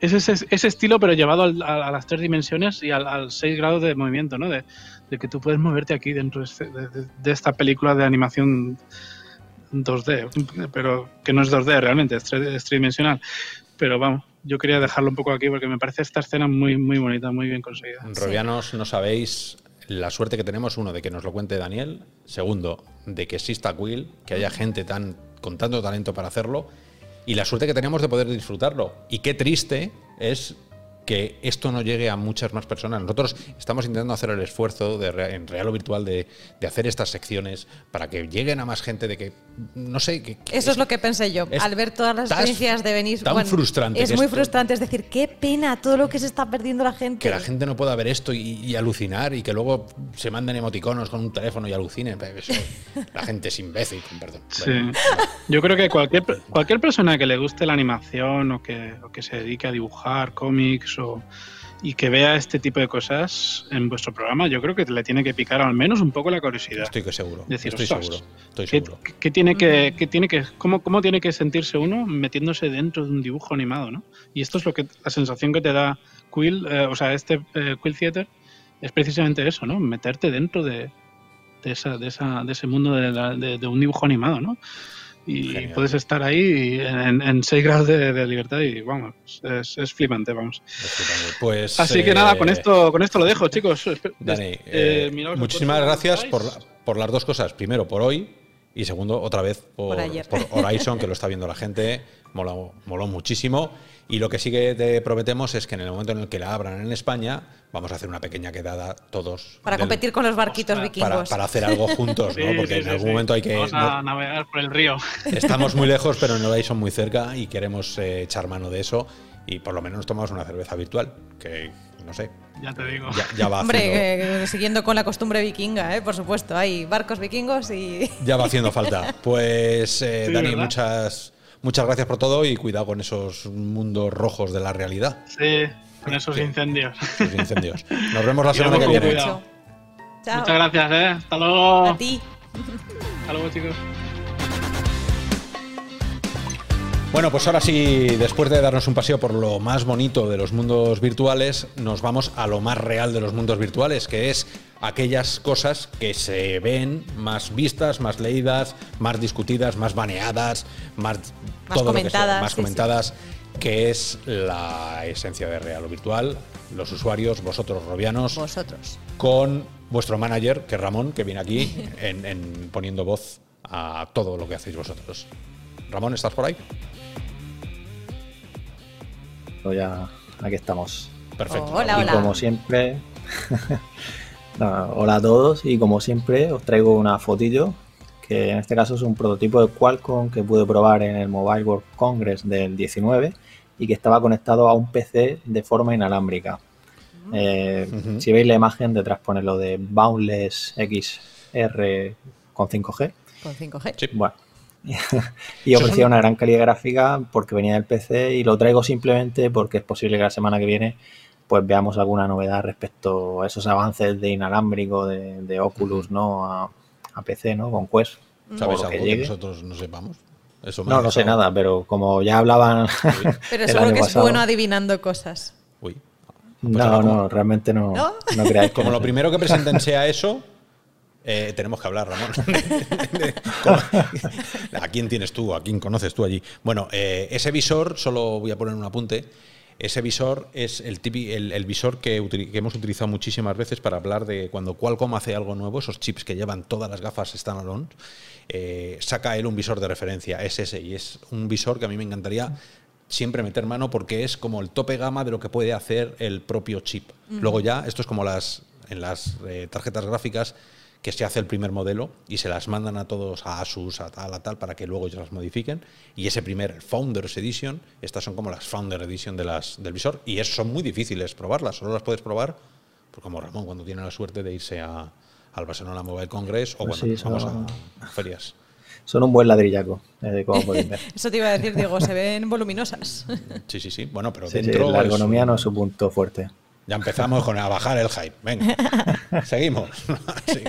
Es ese, ese estilo, pero llevado al- a, las tres dimensiones y al, seis grados de movimiento, ¿no? De, que tú puedes moverte aquí dentro de, este- esta película de animación 2D, pero que no es 2D realmente, es, es tridimensional. Pero vamos, yo quería dejarlo un poco aquí porque me parece esta escena muy, muy bonita, muy bien conseguida. Robianos, no sabéis la suerte que tenemos, uno, de que nos lo cuente Daniel, segundo, de que exista Quill, que haya gente tan con tanto talento para hacerlo, y la suerte que tenemos de poder disfrutarlo. Y qué triste es que esto no llegue a muchas más personas. Nosotros estamos intentando hacer el esfuerzo de, re- en real o virtual de, de hacer estas secciones para que lleguen a más gente, de que, no sé, que, que Eso es lo que pensé yo. es Al ver todas las experiencias de venir. tan frustrante Es muy esto- frustrante. Es decir, qué pena todo lo que se está perdiendo la gente. que la gente no pueda ver esto y, y alucinar y que luego se manden emoticonos con un teléfono y alucinen. Eso, la gente es imbécil, perdón. Sí. Bueno, Yo creo que cualquier, cualquier persona que le guste la animación o que, o que se dedique a dibujar cómics o, y que vea este tipo de cosas en vuestro programa, yo creo que le tiene que picar al menos un poco la curiosidad. estoy que seguro. Decir, estoy seguro. Estoy ¿Qué, seguro. qué tiene que, qué tiene que, cómo, cómo tiene que sentirse uno metiéndose dentro de un dibujo animado, ¿no? Y esto es lo que la sensación que te da Quill, eh, o sea, este eh, Quill Theater es precisamente eso, ¿no? Meterte dentro de, de, esa, de, esa, de ese mundo de, la- de- de un dibujo animado, ¿no? Y Genial. puedes estar ahí en, en 6 grados de, de libertad y vamos, es, es flipante, vamos. Estupendo. Pues, Así que eh, nada, con esto, con esto lo dejo, chicos. Dani, eh, eh, muchísimas gracias por, por las dos cosas. Primero, por hoy. Y segundo, otra vez por, Por ayer. por Horizon, que lo está viendo la gente. Moló, moló muchísimo. Y lo que sí que te prometemos es que en el momento en el que la abran en España, vamos a hacer una pequeña quedada todos. Para del- competir con los barquitos Ostras, vikingos. para, para hacer algo juntos, ¿no? Sí, Porque sí, en sí, algún sí. momento hay que. Vamos no- a navegar por el río. Estamos muy lejos, pero en Horizon muy cerca y queremos eh, echar mano de eso. Y por lo menos nos tomamos una cerveza virtual, que no sé, Ya te digo. ya, ya va haciendo, Hombre, eh, siguiendo con la costumbre vikinga, ¿eh? por supuesto. Hay barcos vikingos y. ya va haciendo falta. Pues eh, Sí, Dani, ¿verdad? muchas, muchas gracias por todo y cuidado con esos mundos rojos de la realidad, Sí, con esos incendios. esos incendios. Nos vemos la semana que viene. cuidado. Chao. Muchas gracias, ¿eh? Hasta luego. A ti. Hasta luego, chicos. Bueno, pues ahora sí, después de darnos un paseo por lo más bonito de los mundos virtuales, nos vamos a lo más real de los mundos virtuales, que es aquellas cosas que se ven más vistas, más leídas, más discutidas, más baneadas, más, Más todo lo que sea, comentadas, más sí, sí. comentadas, que es la esencia de real o virtual, los usuarios, vosotros robianos, Vosotros. con vuestro manager, que es Ramón, que viene aquí en, en poniendo voz a todo lo que hacéis vosotros. Ramón, ¿estás por ahí? Pues ya aquí estamos. Perfecto. Hola, y hola. como siempre, hola a todos y como siempre os traigo una fotillo que en este caso es un prototipo de Qualcomm que pude probar en el Mobile World Congress del 19 y que estaba conectado a un PC de forma inalámbrica. Eh, Ujú. Si veis la imagen, detrás pone lo de Boundless XR con 5G. Con 5G. Sí. Bueno. y ofrecía una gran calidad gráfica porque venía del PC y lo traigo simplemente porque es posible que la semana que viene pues veamos alguna novedad respecto a esos avances de inalámbrico de, de Oculus no a, a PC no con Quest ¿Sabes que algo que llegue. nosotros no sepamos? Eso no no sé nada pero como ya hablaban Pero el seguro año que es pasado. bueno adivinando cosas. Uy. no como- no realmente no ¿No? no, creáis Como lo primero que presenten sea eso, eh, tenemos que hablar, Ramón. De- ¿cómo- ¿A quién tienes tú? ¿A quién conoces tú allí? Bueno, eh, ese visor, solo voy a poner un apunte. Ese visor es el, tipi- el, el visor que hemos utilizado muchísimas veces para hablar de cuando Qualcomm hace algo nuevo, esos chips que llevan todas las gafas standalone, eh, saca él un visor de referencia, es ese, y es un visor que a mí me encantaría siempre meter mano porque es como el tope gama de lo que puede hacer el propio chip. Luego ya, esto es como las en las eh, tarjetas gráficas que se hace el primer modelo y se las mandan a todos a Asus, a tal, a tal, para que luego ellos las modifiquen. Y ese primer, el Founders Edition, estas son como las Founder Edition de las, del visor. Y es, son muy difíciles probarlas, solo las puedes probar, pues como Ramón, cuando tiene la suerte de irse a, al Barcelona Mobile Congress o Pues cuando sí, vamos son- a ferias. son un buen ladrillaco eh, como podéis ver Eso te iba a decir, Diego, se ven voluminosas. Sí, sí, sí. Bueno, pero Sí, sí, dentro. la es- ergonomía no es su punto fuerte Ya empezamos con a bajar el hype. Venga, seguimos. Sí.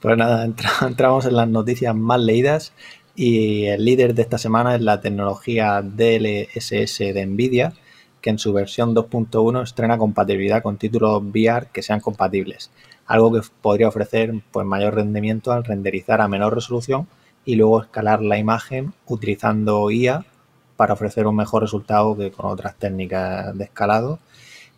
Pues nada, entra- entramos en las noticias más leídas Y el líder de esta semana es la tecnología DLSS de Nvidia, que en su versión 2.1 estrena compatibilidad con títulos VR que sean compatibles, algo que podría ofrecer pues, mayor rendimiento al renderizar a menor resolución y luego escalar la imagen utilizando IA para ofrecer un mejor resultado que con otras técnicas de escalado.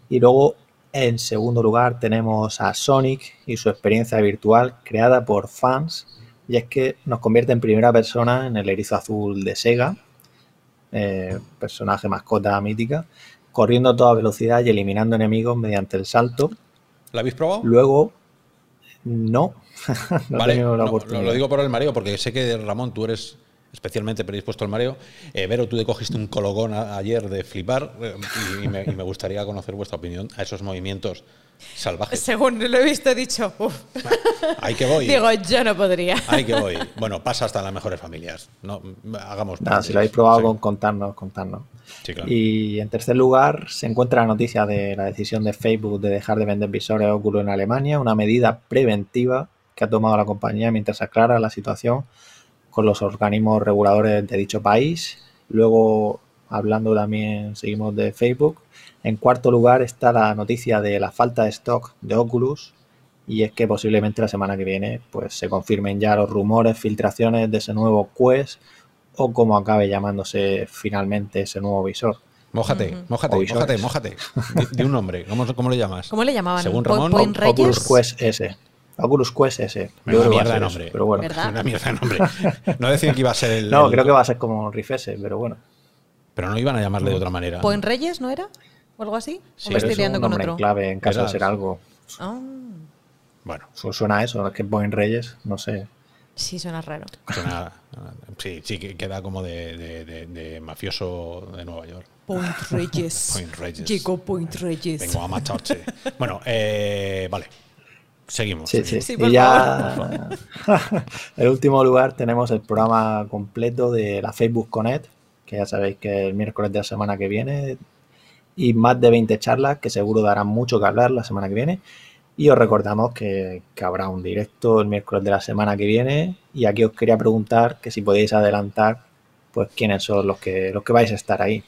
Y luego, en segundo lugar, tenemos a Sonic y su experiencia virtual creada por fans y es que nos convierte en primera persona en el erizo azul de Sega, eh, personaje mascota mítica, corriendo a toda velocidad y eliminando enemigos mediante el salto. ¿Lo habéis probado? Luego, no. no vale, no, lo digo por el mareo, porque sé que Ramón, tú eres especialmente predispuesto al mareo. Eh, Vero, tú te cogiste un cologón ayer de flipar eh, y, me, y, me, gustaría conocer vuestra opinión a esos movimientos salvajes. Según lo he visto, he dicho, uff. Ahí que voy. Digo, yo no podría. Ahí que voy. Bueno, pasa hasta las mejores familias. No, hagamos. Nada, si lo habéis probado, sí. con contarnos, contarnos. Sí, claro. Y en tercer lugar, se encuentra la noticia de la decisión de Facebook de dejar de vender visores Oculus en Alemania, una medida preventiva que ha tomado la compañía mientras aclara la situación con los organismos reguladores de dicho país. Luego, hablando también, seguimos de Facebook. En cuarto lugar está la noticia de la falta de stock de Oculus y es que posiblemente la semana que viene pues se confirmen ya los rumores, filtraciones de ese nuevo Quest o como acabe llamándose finalmente ese nuevo visor. Mójate, mójate, mójate, mójate. De, un nombre, ¿Cómo, ¿cómo, le llamas? ¿Cómo le llamaban? Según Ramón? Oculus Quest S. Oculus Quest S. Una mierda de nombre. pero bueno. ¿Verdad? Una mierda de nombre. No decían que iba a ser el. No, el- creo que va a ser como Riff S, pero bueno. Pero no iban a llamarle de otra manera. ¿Point Reyes no era? ¿O algo así? Sí, ¿O me Pero estoy es liando un con nombre otro? en clave en caso de ser algo. Ah, Bueno, Su- Suena a eso, es que Point Reyes, no sé. sí, suena raro. suena- sí, sí, que queda como de, de- de- de mafioso de Nueva York. Point Reyes. Point Reyes. Llegó Point Reyes. Vengo a matarte. bueno, eh, vale. Seguimos. Sí, sí. Y ya, en último lugar, tenemos el programa completo de la Facebook Connect, que ya sabéis que el miércoles de la semana que viene, y más de 20 charlas que seguro darán mucho que hablar la semana que viene. Y os recordamos que, que habrá un directo el miércoles de la semana que viene. Y aquí os quería preguntar que si podéis adelantar, pues quiénes son los que los que vais a estar ahí.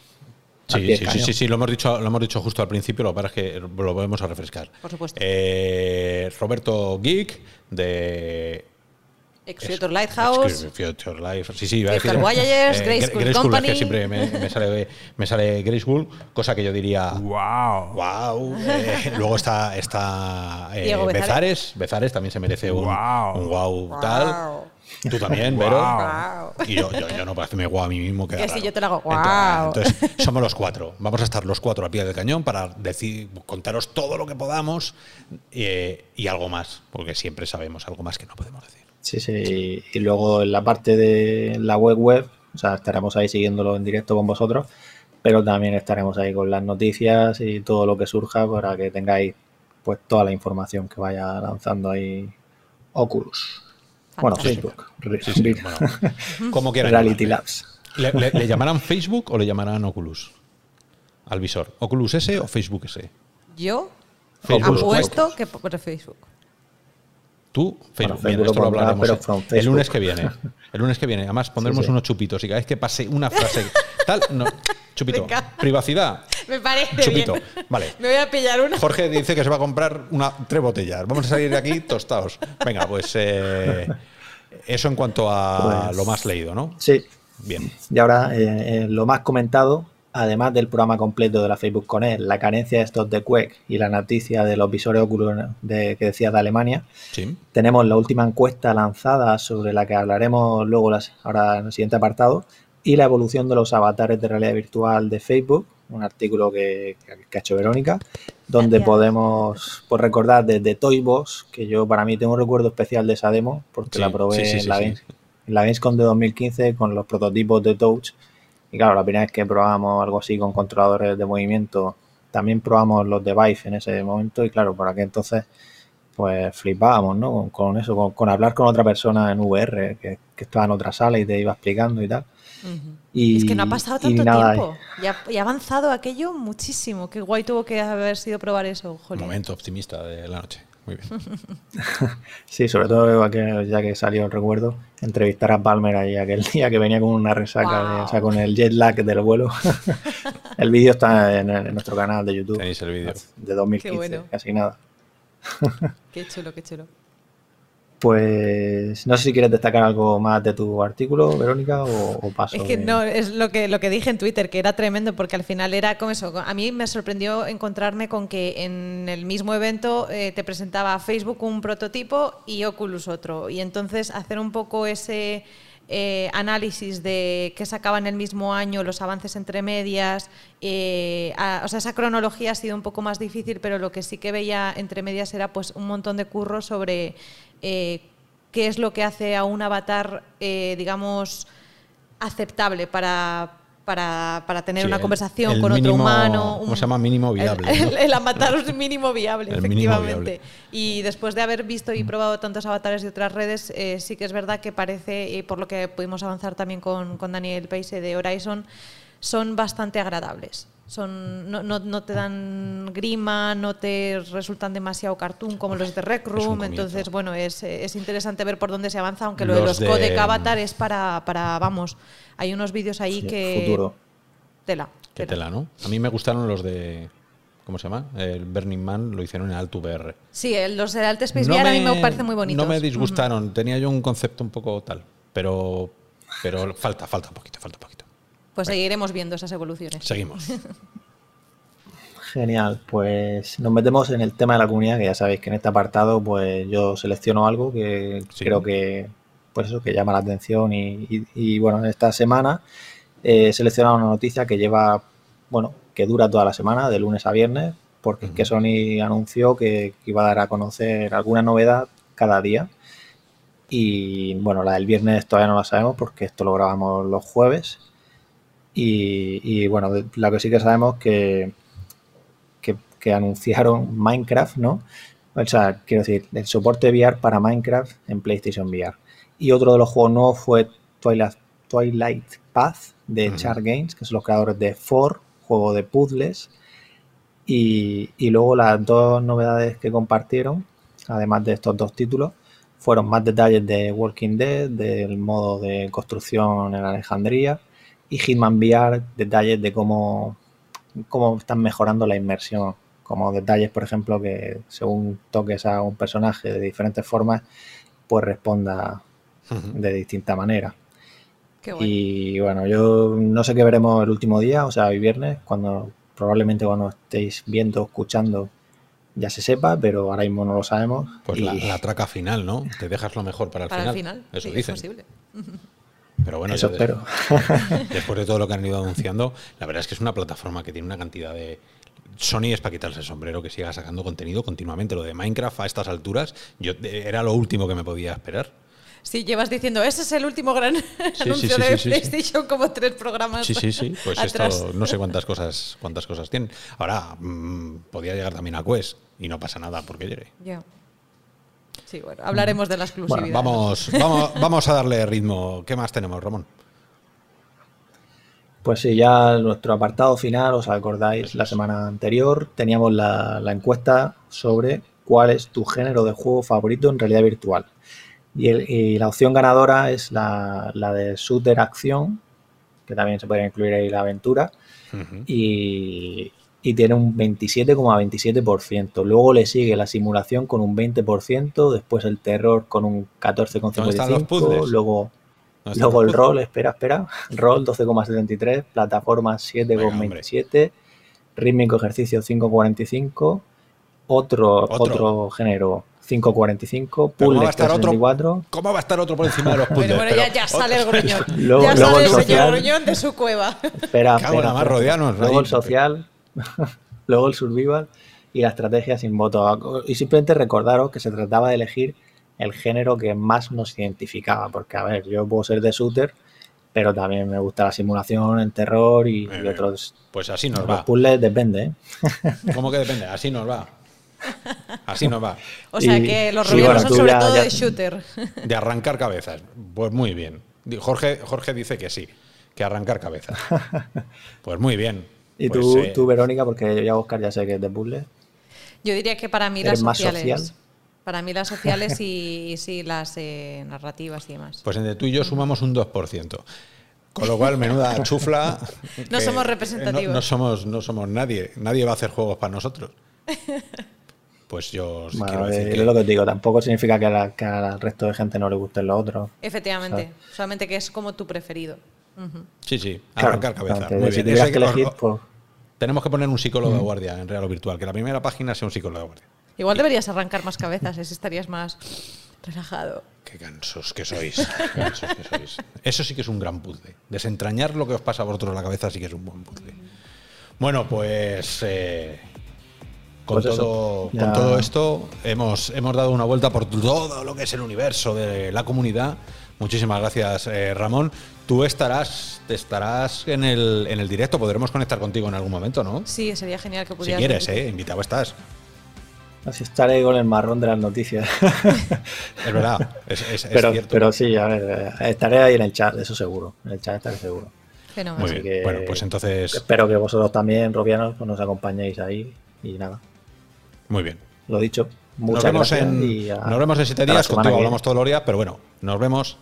Sí, sí, sí, sí, sí, lo hemos dicho, lo hemos dicho justo al principio, lo que pasa es que lo volvemos a refrescar. Por supuesto. Eh, Roberto Geek de Ex Future Lighthouse. Ex Future Life. Sí, sí, iba a decir. Voyagers, eh, es que siempre me, me sale, me sale School, cosa que yo diría. ¡Wow! Wow. eh, luego está, está eh, Diego Bezares. Bezares. También se merece un Guau. un wow, tal. Tú también. Wow. Y yo, yo, yo no para hacerme guau a mí mismo. Que si yo te lo hago Entonces- guau. Entonces, somos los cuatro. Vamos a estar los cuatro al pie del cañón para decir, contaros todo lo que podamos eh, y algo más, porque siempre sabemos algo más que no podemos decir. Sí, sí. Y, y luego en la parte de la web web, o sea, estaremos ahí siguiéndolo en directo con vosotros, pero también estaremos ahí con las noticias y todo lo que surja para que tengáis pues toda la información que vaya lanzando ahí Oculus. Bueno. Facebook. Sí, sí, bueno, como quieran. Reality llamarle. Labs. ¿Le, le- le llamarán Facebook o le llamarán Oculus? Al visor. ¿Oculus S o Facebook S? Yo Facebook. apuesto que por Facebook. Tú, Facebook. Facebook Bien, lo esto lo pondrá, hablaremos pero el- lunes que viene. El lunes que viene. Además, pondremos sí. unos chupitos y cada vez que pase una frase tal, no, chupito. Venga. Privacidad. Me parece Chupito. bien. Vale. Me voy a pillar una. Jorge dice que se va a comprar una, tres botellas. Vamos a salir de aquí tostados. Venga, pues eh, eso en cuanto a Pues- lo más leído, ¿no? Sí. Bien. Y ahora, eh, eh, lo más comentado, además del programa completo de la Facebook Connect, la carencia de estos de Quake y la noticia de los visores Oculus de, que decía de Alemania, Sí. tenemos la última encuesta lanzada sobre la que hablaremos luego las, ahora en el siguiente apartado y la evolución de los avatares de realidad virtual de Facebook, un artículo que, que ha hecho Verónica, donde Gracias. podemos pues, recordar desde Toybox, que yo para mí tengo un recuerdo especial de esa demo, porque Sí, la probé sí, sí, sí, en, la sí. Games- en la Gamescom de 2015 con los prototipos de Touch. Y claro, la primera vez que probamos algo así con controladores de movimiento, también probamos los de Vive en ese momento y claro, por aquel entonces pues flipábamos, ¿no? Con, con eso, con, con hablar con otra persona en VR que, que estaba en otra sala y te iba explicando y tal. Ujú. Y, es que no ha pasado y tanto nada, tiempo. Y ha, y ha avanzado aquello muchísimo. Qué guay tuvo que haber sido probar eso, jolín. Momento optimista de la noche. Muy bien. Sí, sobre todo que- ya que salió el recuerdo, entrevistar a Palmer ahí aquel día que venía con una resaca, de- o sea, con el jet lag del vuelo. el vídeo está en, en nuestro canal de YouTube Tenéis el vídeo. de 2015, Qué bueno. casi nada. Qué chulo, qué chulo. Pues no sé si quieres destacar algo más de tu artículo, Verónica, o, o paso. Es que de- no, es lo que, lo que dije en Twitter, que era tremendo, porque al final era como eso. A mí me sorprendió encontrarme con que en el mismo evento eh, te presentaba Facebook un prototipo y Oculus otro. Y entonces hacer un poco ese eh, análisis de qué sacaban el mismo año, los avances entre medias. eh, a- o sea, esa cronología ha sido un poco más difícil, pero lo que sí que veía entre medias era pues un montón de curro sobre eh, qué es lo que hace a un avatar, eh, digamos, aceptable para, para, para tener Sí, una el- conversación el con otro humano. ¿cómo se llama? Mínimo viable, El, ¿no? el- el avatar es mínimo viable, mínimo efectivamente. viable. Y después de haber visto y probado tantos avatares de otras redes, eh, sí que es verdad que parece, y por lo que pudimos avanzar también con, con Daniel Peise de Horizon, son bastante agradables. Son, no, no- no te dan grima, no te resultan demasiado cartoon como los de Rec Room. Entonces, bueno, es, es interesante ver por dónde se avanza, aunque lo de Los los codec de- avatar es para, para, vamos, hay unos vídeos ahí Sí, que... futuro. Tela. Qué tela, ¿no? A mí me gustaron los de. ¿Cómo se llama? El Burning Man lo hicieron en Alto VR. Sí, el- los de Alt Space VR a mí me parecen muy bonitos. No me disgustaron. Tenía yo un concepto un poco tal. Pero, pero falta, falta un poquito, falta un poquito. Pues seguiremos viendo esas evoluciones. Seguimos. Genial, pues nos metemos en el tema de la comunidad, que ya sabéis que en este apartado pues yo selecciono algo que Sí. creo que pues eso que llama la atención y, y- y, bueno, en esta semana eh, he seleccionado una noticia que lleva, bueno, que dura toda la semana, de lunes a viernes, porque es que Sony anunció que iba a dar a conocer alguna novedad cada día. Y bueno, la del viernes todavía no la sabemos porque esto lo grabamos los jueves. Y, y, bueno, lo que sí que sabemos que, que, que anunciaron Minecraft, ¿no? O sea, quiero decir, el soporte VR para Minecraft en PlayStation VR. Y otro de los juegos nuevos fue Twilight, Twilight Path de Ujú. Char Games, que son los creadores de For, juego de puzzles. Y, y luego las dos novedades que compartieron, además de estos dos títulos, fueron más detalles de Walking Dead, del modo de construcción en Alejandría, y Hitman VR, detalles de cómo, cómo están mejorando la inmersión. Como detalles, por ejemplo, que según toques a un personaje de diferentes formas, pues responda de distinta manera. Qué bueno. Y bueno, yo no sé qué veremos el último día, o sea, hoy viernes, cuando probablemente cuando estéis viendo, escuchando, ya se sepa, pero ahora mismo no lo sabemos. Pues y la, la traca final, ¿no? Te dejas lo mejor para el Para final. el final, Eso sí, es dicen. posible. Pero bueno, eso espero. des- después de todo lo que han ido anunciando, la verdad es que es una plataforma que tiene una cantidad de. Sony es para quitarse el sombrero que siga sacando contenido continuamente. Lo de Minecraft a estas alturas, yo eh, era lo último que me podía esperar. Sí, llevas diciendo, ese es el último gran anuncio sí, de sí, sí, sí. PlayStation, como tres programas Sí, sí, sí. Pues atrás. esto no sé cuántas cosas, cuántas cosas tienen. Ahora, mm, podía llegar también a Quest y no pasa nada porque llegue. Ya. Sí, bueno, hablaremos de la exclusividad. Vamos, vamos, vamos a darle ritmo. ¿Qué más tenemos, Ramón? Pues sí, ya nuestro apartado final, os acordáis, la semana anterior teníamos la, la encuesta sobre cuál es tu género de juego favorito en realidad virtual. Y, el- y la opción ganadora es la, la de shooter acción, que también se puede incluir ahí la aventura, y, y tiene un 27,27%. Luego le sigue la simulación con un 20%, después el terror con un ¿Dónde están los 14,55%, puzzles? luego... ¿Dónde están Luego el rol, espera, espera. Rol 12,73, plataforma 7,27, rítmico ejercicio 5,45, otro, Otro. otro, género 5,45, ¿cómo va a estar otro? 3,64. ¿Cómo va a estar otro por encima de los puzzles? Bueno, bueno, ya, ya sale el gruñón. Luego- ya luego sale el el señor social. gruñón de su cueva. Espera, Cago espera, la espera. rodeanos, Luego el social, luego el survival y la estrategia sin voto. Y simplemente recordaros que se trataba de elegir el género que más nos identificaba, porque a ver, yo puedo ser de shooter, pero también me gusta la simulación, el terror y, y otros. Pues así nos Los va. puzzles depende, ¿eh? ¿Cómo que depende? Así nos va. Así nos va. O sea Y- que los bueno, son sobre ya- todo ya- de shooter. De arrancar cabezas. Pues muy bien. Jorge, Jorge dice que sí, que arrancar cabezas. Pues muy bien. Y Pues, tú, tú, Verónica, porque yo ya Oscar ya sé que es de puzzles. Yo diría que para mí ¿Eres las más sociales. social? Para mí las sociales y, sí las eh, narrativas y demás. Pues entre tú y yo sumamos un 2%. Con lo cual, menuda chufla. No somos representativos. No, somos, no somos nadie. Nadie va a hacer juegos para nosotros. Pues yo sí Bueno, quiero decir es lo que te digo, tampoco significa que, a la- que al resto de gente no le gusten los otros. Efectivamente, solamente que es como tu preferido. Sí, sí, Claro, arrancar cabeza. Muy si bien. tuvieras que elegir, os- pues Tenemos que poner un psicólogo de guardia en real o virtual. Que la primera página sea un psicólogo de guardia. Igual deberías arrancar más cabezas, así estarías más relajado. Qué cansos que sois. qué cansos que sois. Eso sí que es un gran puzzle. Desentrañar lo que os pasa a vosotros en la cabeza sí que es un buen puzzle. Bueno, pues eh, con, Pues todo, con todo esto hemos, hemos dado una vuelta por todo lo que es el universo de la comunidad. Muchísimas gracias, eh, Ramón. Tú estarás, estarás en el, en el directo, podremos conectar contigo en algún momento, ¿no? Sí, sería genial que Si pudieras. quieres, venir. ¿eh? Invitado estás. así estaré con el marrón de las noticias. Es verdad, es, es- es pero, cierto. pero sí, a ver, eh, estaré ahí en el chat, eso seguro. En el chat estaré seguro. Fenomenal. Muy Así bien. que- Bueno, pues entonces, Espero que vosotros también, Robianos, pues nos acompañéis ahí. Y nada, muy bien. lo dicho. Nos Muchas vemos, gracias. en, y a- nos vemos en siete días. Contigo hablamos todos los días, pero bueno, nos vemos.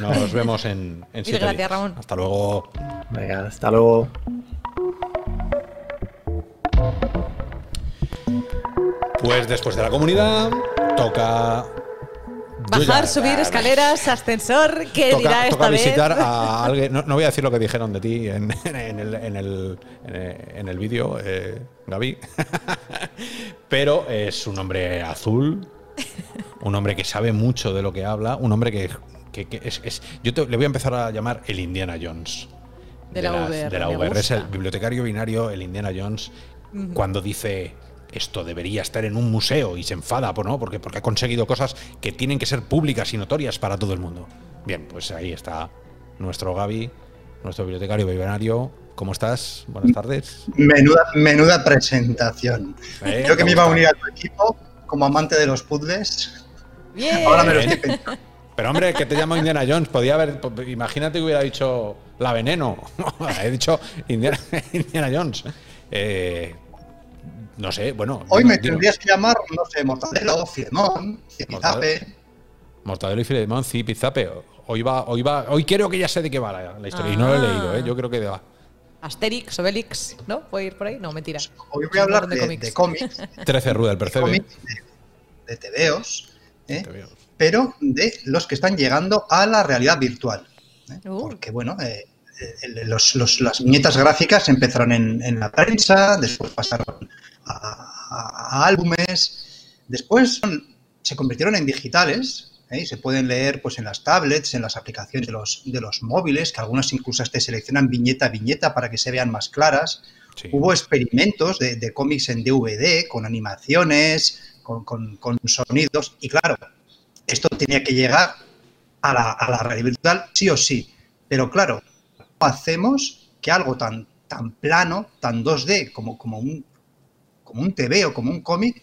Nos vemos en, en siete gracias, días. Ramón. Hasta luego. Venga, hasta luego. Pues después de la comunidad, toca. Bajar, ya- subir escaleras, ascensor, ¿qué dirá Toca, esta toca vez? visitar a alguien. No, no voy a decir lo que dijeron de ti en, en el, en el, en el vídeo, eh, Gaby. Pero es un hombre azul, un hombre que sabe mucho de lo que habla, un hombre que, que- que es, es- Yo te- le voy a empezar a llamar el Indiana Jones. De la las- VR, de la VR. Es el bibliotecario binario, el Indiana Jones, cuando dice esto debería estar en un museo y se enfada, ¿no? Porque, porque ha conseguido cosas que tienen que ser públicas y notorias para todo el mundo. Bien, pues ahí está nuestro Gaby, nuestro bibliotecario binario. ¿Cómo estás? Buenas tardes. Menuda, menuda presentación. ¿Eh? Yo que ¿Te me iba a unir a tu equipo como amante de los puzzles. Bien. Ahora me lo estoy pensando. Pero hombre, que te llamo Indiana Jones. Podía haber. Imagínate que hubiera dicho la veneno. He dicho Indiana, Indiana Jones. Eh, no sé, bueno. Hoy me digo, tendrías que llamar, no sé, Mortadelo, Filemón, Zipizape. Mortadelo y Filemón, Zip y Zape. Hoy va, hoy va, hoy creo que ya sé de qué va la, la historia. Y no lo he Ah. leído, ¿eh? Yo creo que va. Asterix, Obelix, ¿no? ¿Puedo ir por ahí? No, mentira. Hoy voy a hablar Un de, montón de cómics, 13 Rudel de, Percebe. cómics, de, de tebeos, ¿eh? Te veo. Pero de los que están llegando a la realidad virtual. ¿eh? Uh. Porque, bueno, eh, los- los- las viñetas gráficas empezaron en, en la prensa, después pasaron a, a- a álbumes, después son- se convirtieron en digitales ¿eh? y se pueden leer pues, en las tablets, en las aplicaciones de los, de los móviles, que algunas incluso te seleccionan viñeta a viñeta para que se vean más claras. Sí. Hubo experimentos de, de cómics en DVD, con animaciones, con, con- con sonidos, y claro, esto tenía que llegar a la, a la realidad virtual sí o sí. Pero claro, ¿cómo hacemos que algo tan, tan plano, tan 2D como, como, un, como un TV o como un cómic,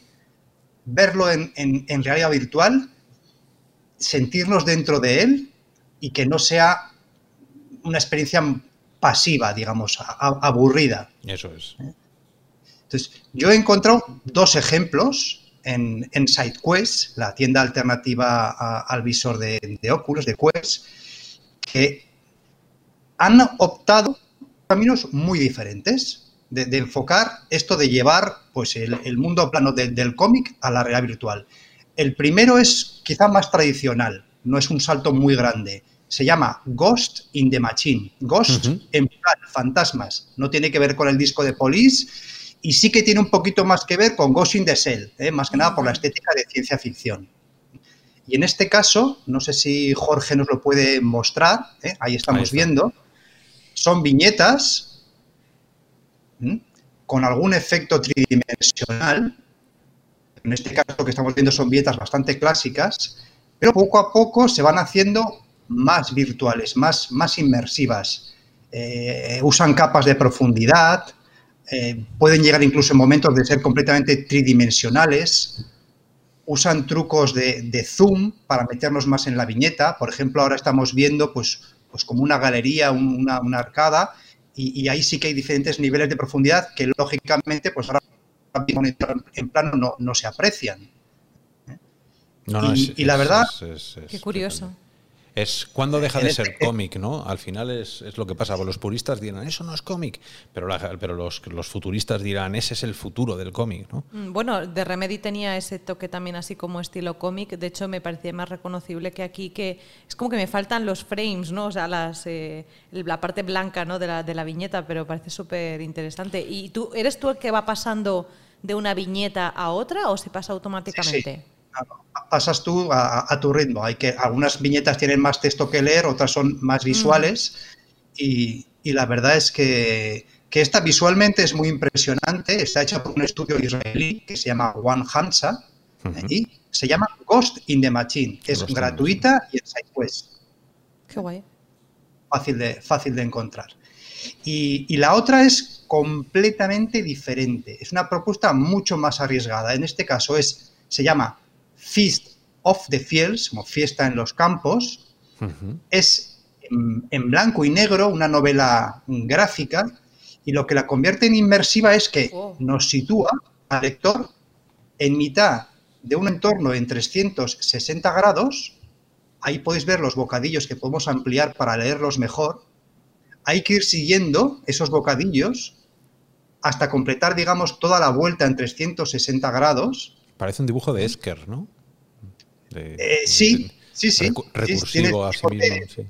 verlo en, en- en realidad virtual, sentirnos dentro de él y que no sea una experiencia pasiva, digamos, aburrida? Eso es. Entonces, yo he encontrado dos ejemplos en, en SideQuest, la tienda alternativa a- al visor de, de Oculus, de Quest, que han optado caminos muy diferentes de, de enfocar esto de llevar pues, el, el mundo plano de- del cómic a la realidad virtual. El primero es quizá más tradicional, no es un salto muy grande. Se llama Ghost in the Machine. Ghost en plural, fantasmas. No tiene que ver con el disco de Police y sí que tiene un poquito más que ver con Ghost in the Shell, ¿eh? más que nada por la estética de ciencia ficción. Y en este caso, no sé si Jorge nos lo puede mostrar, ¿eh? ahí estamos Ahí está. viendo, son viñetas ¿m? con algún efecto tridimensional. En este caso que estamos viendo son viñetas bastante clásicas, pero poco a poco se van haciendo más virtuales, más, más inmersivas. Eh, usan capas de profundidad, eh, pueden llegar incluso en momentos de ser completamente tridimensionales, usan trucos de, de zoom para meternos más en la viñeta. Por ejemplo, ahora estamos viendo pues, pues como una galería, un- una, una arcada, y, y ahí sí que hay diferentes niveles de profundidad que lógicamente pues ahora en plano no, no se aprecian. ¿eh? No, no, y, es- y la verdad, es- es- es Qué curioso. Es cuando deja En de ser cómic, ¿no? Al final es, es lo que pasa. Los puristas dirán, eso no es cómic, pero, la- pero los, los futuristas dirán, ese es el futuro del cómic, ¿no? Mm, Bueno, The Remedy tenía ese toque también así como estilo cómic. De hecho, me parecía más reconocible que aquí, que es como que me faltan los frames, ¿no? O sea, las, eh, la parte blanca ¿no? de, la, de la viñeta, pero parece súper interesante. ¿Y tú eres tú el que va pasando de una viñeta a otra o se pasa automáticamente? Pasas tú a, a tu ritmo. Hay que, algunas viñetas tienen más texto que leer, otras son más visuales. Y, y la verdad es que, que esta visualmente es muy impresionante. Está hecha por un estudio israelí que se llama One Hansa y se llama Ghost in the Machine. Es Ghost gratuita y en SideQuest. Qué guay. fácil de, fácil de encontrar. Y, y la otra es completamente diferente. Es una propuesta mucho más arriesgada. En este caso es, se llama Feast of the Fields, como fiesta en los campos. Es en, en blanco y negro, una novela gráfica. Y lo que la convierte en inmersiva es que Oh. nos sitúa al lector en mitad de un entorno en 360 grados. Ahí podéis ver los bocadillos que podemos ampliar para leerlos mejor. Hay que ir siguiendo esos bocadillos hasta completar, digamos, toda la vuelta en 360 grados. Parece un dibujo de Esker, ¿no? De- Eh, sí, sí, sí. recu- Sí, recursivo a sí mismo, sí.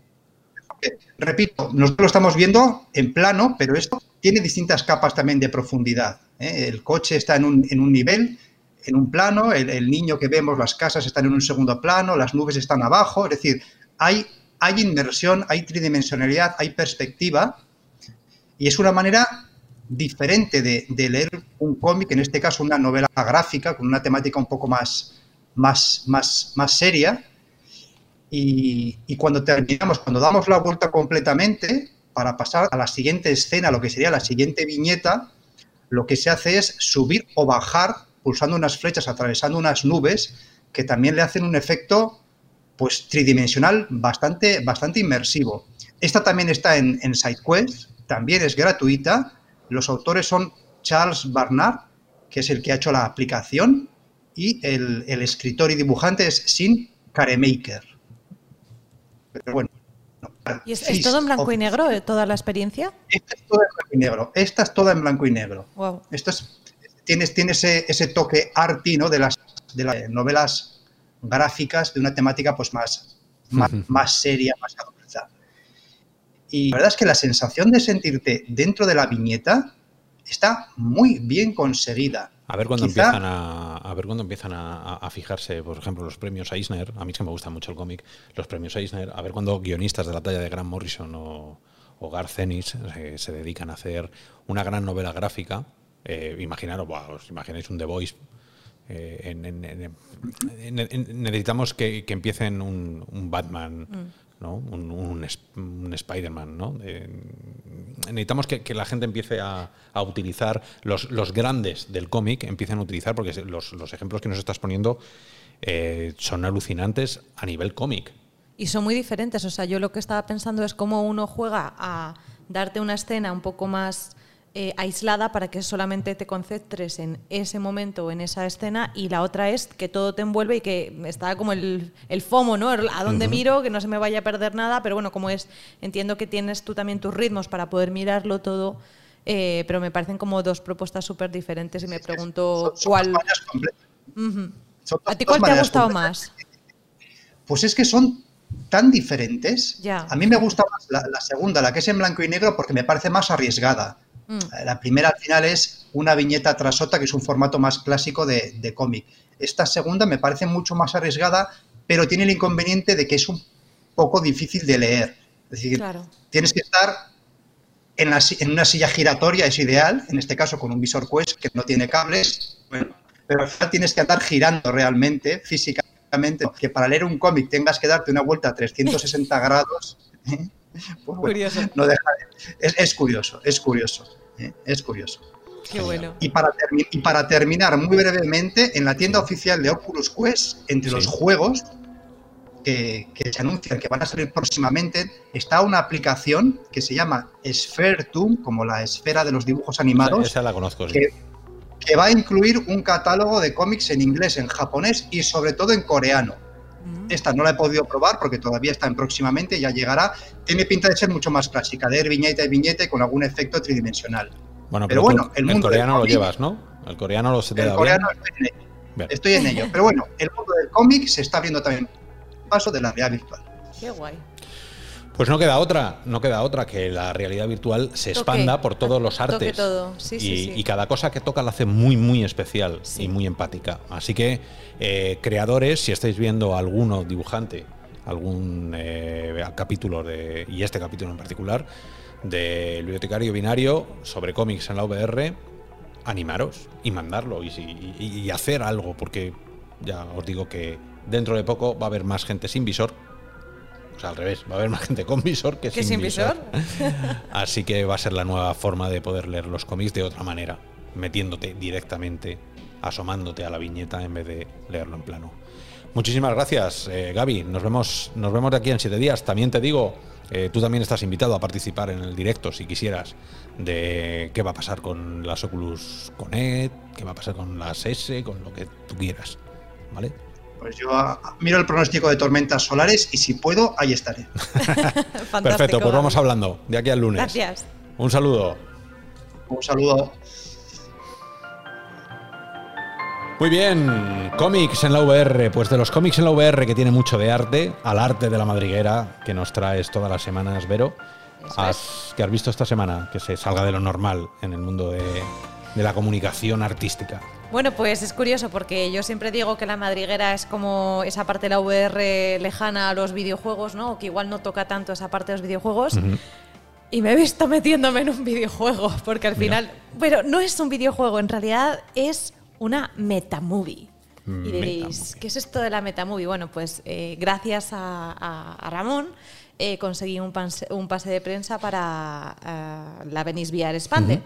Repito, nosotros lo estamos viendo en plano, pero esto tiene distintas capas también de profundidad. ¿eh? El coche está en un, en un nivel, en un plano, el, el niño que vemos, las casas están en un segundo plano, las nubes están abajo, es decir, hay, hay inmersión, hay tridimensionalidad, hay perspectiva, y es una manera diferente de, de leer un cómic, en este caso una novela gráfica, con una temática un poco más, más, más, más seria, y, y cuando terminamos, cuando damos la vuelta completamente para pasar a la siguiente escena, lo que sería la siguiente viñeta, lo que se hace es subir o bajar pulsando unas flechas, atravesando unas nubes, que también le hacen un efecto pues tridimensional bastante, bastante inmersivo. Esta también está en, en SideQuest, también es gratuita. Los autores son Charles Barnard, que es el que ha hecho la aplicación, y el, el escritor y dibujante es Sin Caremaker. Pero bueno. no. ¿Y es, es todo en blanco y negro eh, toda la experiencia? Esta es toda en blanco y negro. Esta es toda en blanco y negro. Wow. Esto es, tienes, tiene ese, ese toque arty, ¿no? De las, de las novelas gráficas de una temática pues más, más, más seria, más adulta. Y la verdad es que la sensación de sentirte dentro de la viñeta está muy bien conseguida. A ver cuándo Quizá- empiezan a, a ver cuándo empiezan a, a- fijarse, por ejemplo, los premios Eisner. A mí sí me gusta mucho el cómic. Los premios Eisner. A ver cuándo guionistas de la talla de Grant Morrison o, o Garth Ennis se, se dedican a hacer una gran novela gráfica. Eh, imaginaros, buah, os imagináis un The Voice. eh, en- en- en- en- en- necesitamos que, que empiecen un, un Batman, ¿no? Un, un, Spider-Man, ¿no? Eh, necesitamos que, la gente empiece a, utilizar los, grandes del cómic, empiecen a utilizar, porque los, los ejemplos que nos estás poniendo eh, son alucinantes a nivel cómic. Y son muy diferentes. O sea, yo lo que estaba pensando es cómo uno juega a darte una escena un poco más eh, aislada para que solamente te concentres en ese momento o en esa escena y la otra es que todo te envuelve y que está como el, el FOMO, ¿no? A dónde miro, que no se me vaya a perder nada, pero bueno, como es, entiendo que tienes tú también tus ritmos para poder mirarlo todo, eh, pero me parecen como dos propuestas súper diferentes y me pregunto Son- son cuál... son ¿A ti cuál te ha gustado más? Pues es que son tan diferentes. Ya. A mí me gusta más la, la segunda, la que es en blanco y negro, porque me parece más arriesgada. Mm. La primera al final es una viñeta tras otra, que es un formato más clásico de, de cómic. Esta segunda me parece mucho más arriesgada, pero tiene el inconveniente de que es un poco difícil de leer. Es decir, Claro. tienes que estar en, la en una silla giratoria, es ideal, en este caso con un visor Quest que no tiene cables, bueno, pero al final tienes que andar girando realmente, físicamente, que para leer un cómic tengas que darte una vuelta a 360 grados. ¿eh? Pues bueno, Curioso. no deja de- es, es curioso, es curioso, ¿eh? es curioso. Qué bueno. Y para, termi- y para terminar muy brevemente, en la tienda oficial de Oculus Quest, entre Sí. los juegos que, que se anuncian que van a salir próximamente, está una aplicación que se llama Sphere Toon, como la esfera de los dibujos Esa, animados, esa la conozco, sí. que, que va a incluir un catálogo de cómics en inglés, en japonés y sobre todo en coreano. Esta no la he podido probar porque todavía está en próximamente, ya llegará. Tiene pinta de ser mucho más clásica, de ir viñeta y viñeta con algún efecto tridimensional. Bueno, Pero pero, bueno, tú- el el, mundo del coreano lo cómic- llevas, ¿no? El coreano lo se te El da coreano bien. estoy en ello. Bien. Estoy en ello. Pero bueno, el mundo del cómic se está abriendo también paso de la realidad virtual. Qué guay. Pues no queda otra, no queda otra que la realidad virtual se Toque, expanda por todos los artes. todo. Sí, y, sí, sí. y cada cosa que toca la hace muy, muy especial y muy empática. Así que, eh, creadores, si estáis viendo alguno dibujante, algún eh, capítulo de, y este capítulo en particular, del bibliotecario binario sobre cómics en la VR, animaros y mandarlo y- y hacer algo, porque ya os digo que dentro de poco va a haber más gente sin visor. O sea, al revés, va a haber más gente con visor que, ¿Que sin visor? Así que va a ser la nueva forma de poder leer los cómics de otra manera, metiéndote directamente, asomándote a la viñeta en vez de leerlo en plano. Muchísimas gracias, eh, Gaby. Nos vemos, nos vemos de aquí en siete días. También te digo, eh, tú también estás invitado a participar en el directo, si quisieras, de qué va a pasar con las Oculus Connect, qué va a pasar con las S, con lo que tú quieras. ¿Vale? Pues yo ah, miro el pronóstico de tormentas solares y si puedo, ahí estaré. Perfecto, pues vamos hablando de aquí al lunes. Gracias. Un saludo. Un saludo. Muy bien, cómics en la VR. Pues de los cómics en la VR que tiene mucho de arte, al arte de la madriguera que nos traes todas las semanas, Vero. Has, ¿Qué has visto esta semana? Que se salga de lo normal en el mundo de, de la comunicación artística. Bueno, pues es curioso porque yo siempre digo que la madriguera es como esa parte de la VR lejana a los videojuegos, ¿no? O que igual no toca tanto esa parte de los videojuegos. Y me he visto metiéndome en un videojuego, porque al Mira. final. Pero no es un videojuego, en realidad es una metamovie. Y diréis, Metamovie. ¿qué es esto de la metamovie? Bueno, pues eh, gracias a, a- a Ramón eh, conseguí un, pase de prensa para eh, la Venice VR Expande.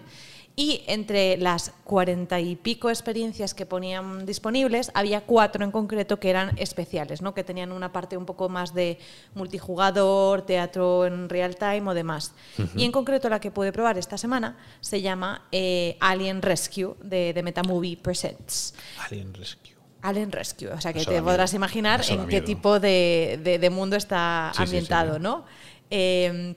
Y entre las cuarenta y pico experiencias que ponían disponibles, había cuatro en concreto que eran especiales, ¿no? que tenían una parte un poco más de multijugador, teatro en real time o demás. Y en concreto la que pude probar esta semana se llama eh, Alien Rescue de, de Metamovie Presents. Alien Rescue. Alien Rescue, o sea que Eso te podrás miedo. imaginar Eso en qué miedo. tipo de, de- de mundo está Sí, sí, sí, ambientado, sí. ¿no? Eh,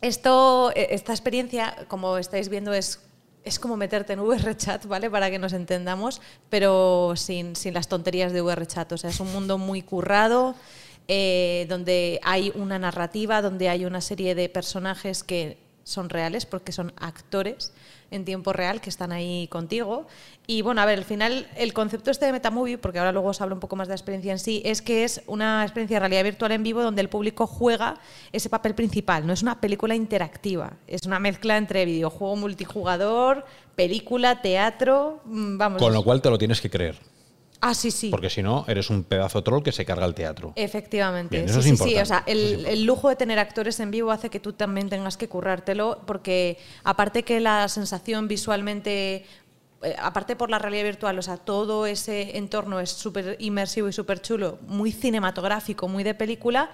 esto, eh, esta experiencia, como estáis viendo, es, es como meterte en VRChat, ¿vale? Para que nos entendamos, pero sin, sin las tonterías de VRChat. O sea, es un mundo muy currado, eh, donde hay una narrativa, donde hay una serie de personajes que son reales, porque son actores en tiempo real que están ahí contigo. Y bueno, a ver, al final el concepto este de Metamovie, porque ahora luego os hablo un poco más de la experiencia en sí, es que es una experiencia de realidad virtual en vivo donde el público juega ese papel principal. No es una película interactiva, es una mezcla entre videojuego multijugador, película, teatro, mm, vamos. Con lo cual te lo tienes que creer. Ah, sí, sí. Porque si no, eres un pedazo troll que se carga el teatro. Efectivamente. Bien, sí, eso es sí, sí. importante, O sea, es el lujo de tener actores en vivo hace que tú también tengas que currártelo, porque aparte que la sensación visualmente, eh, aparte por la realidad virtual, o sea, todo ese entorno es súper inmersivo y súper chulo, muy cinematográfico, muy de película,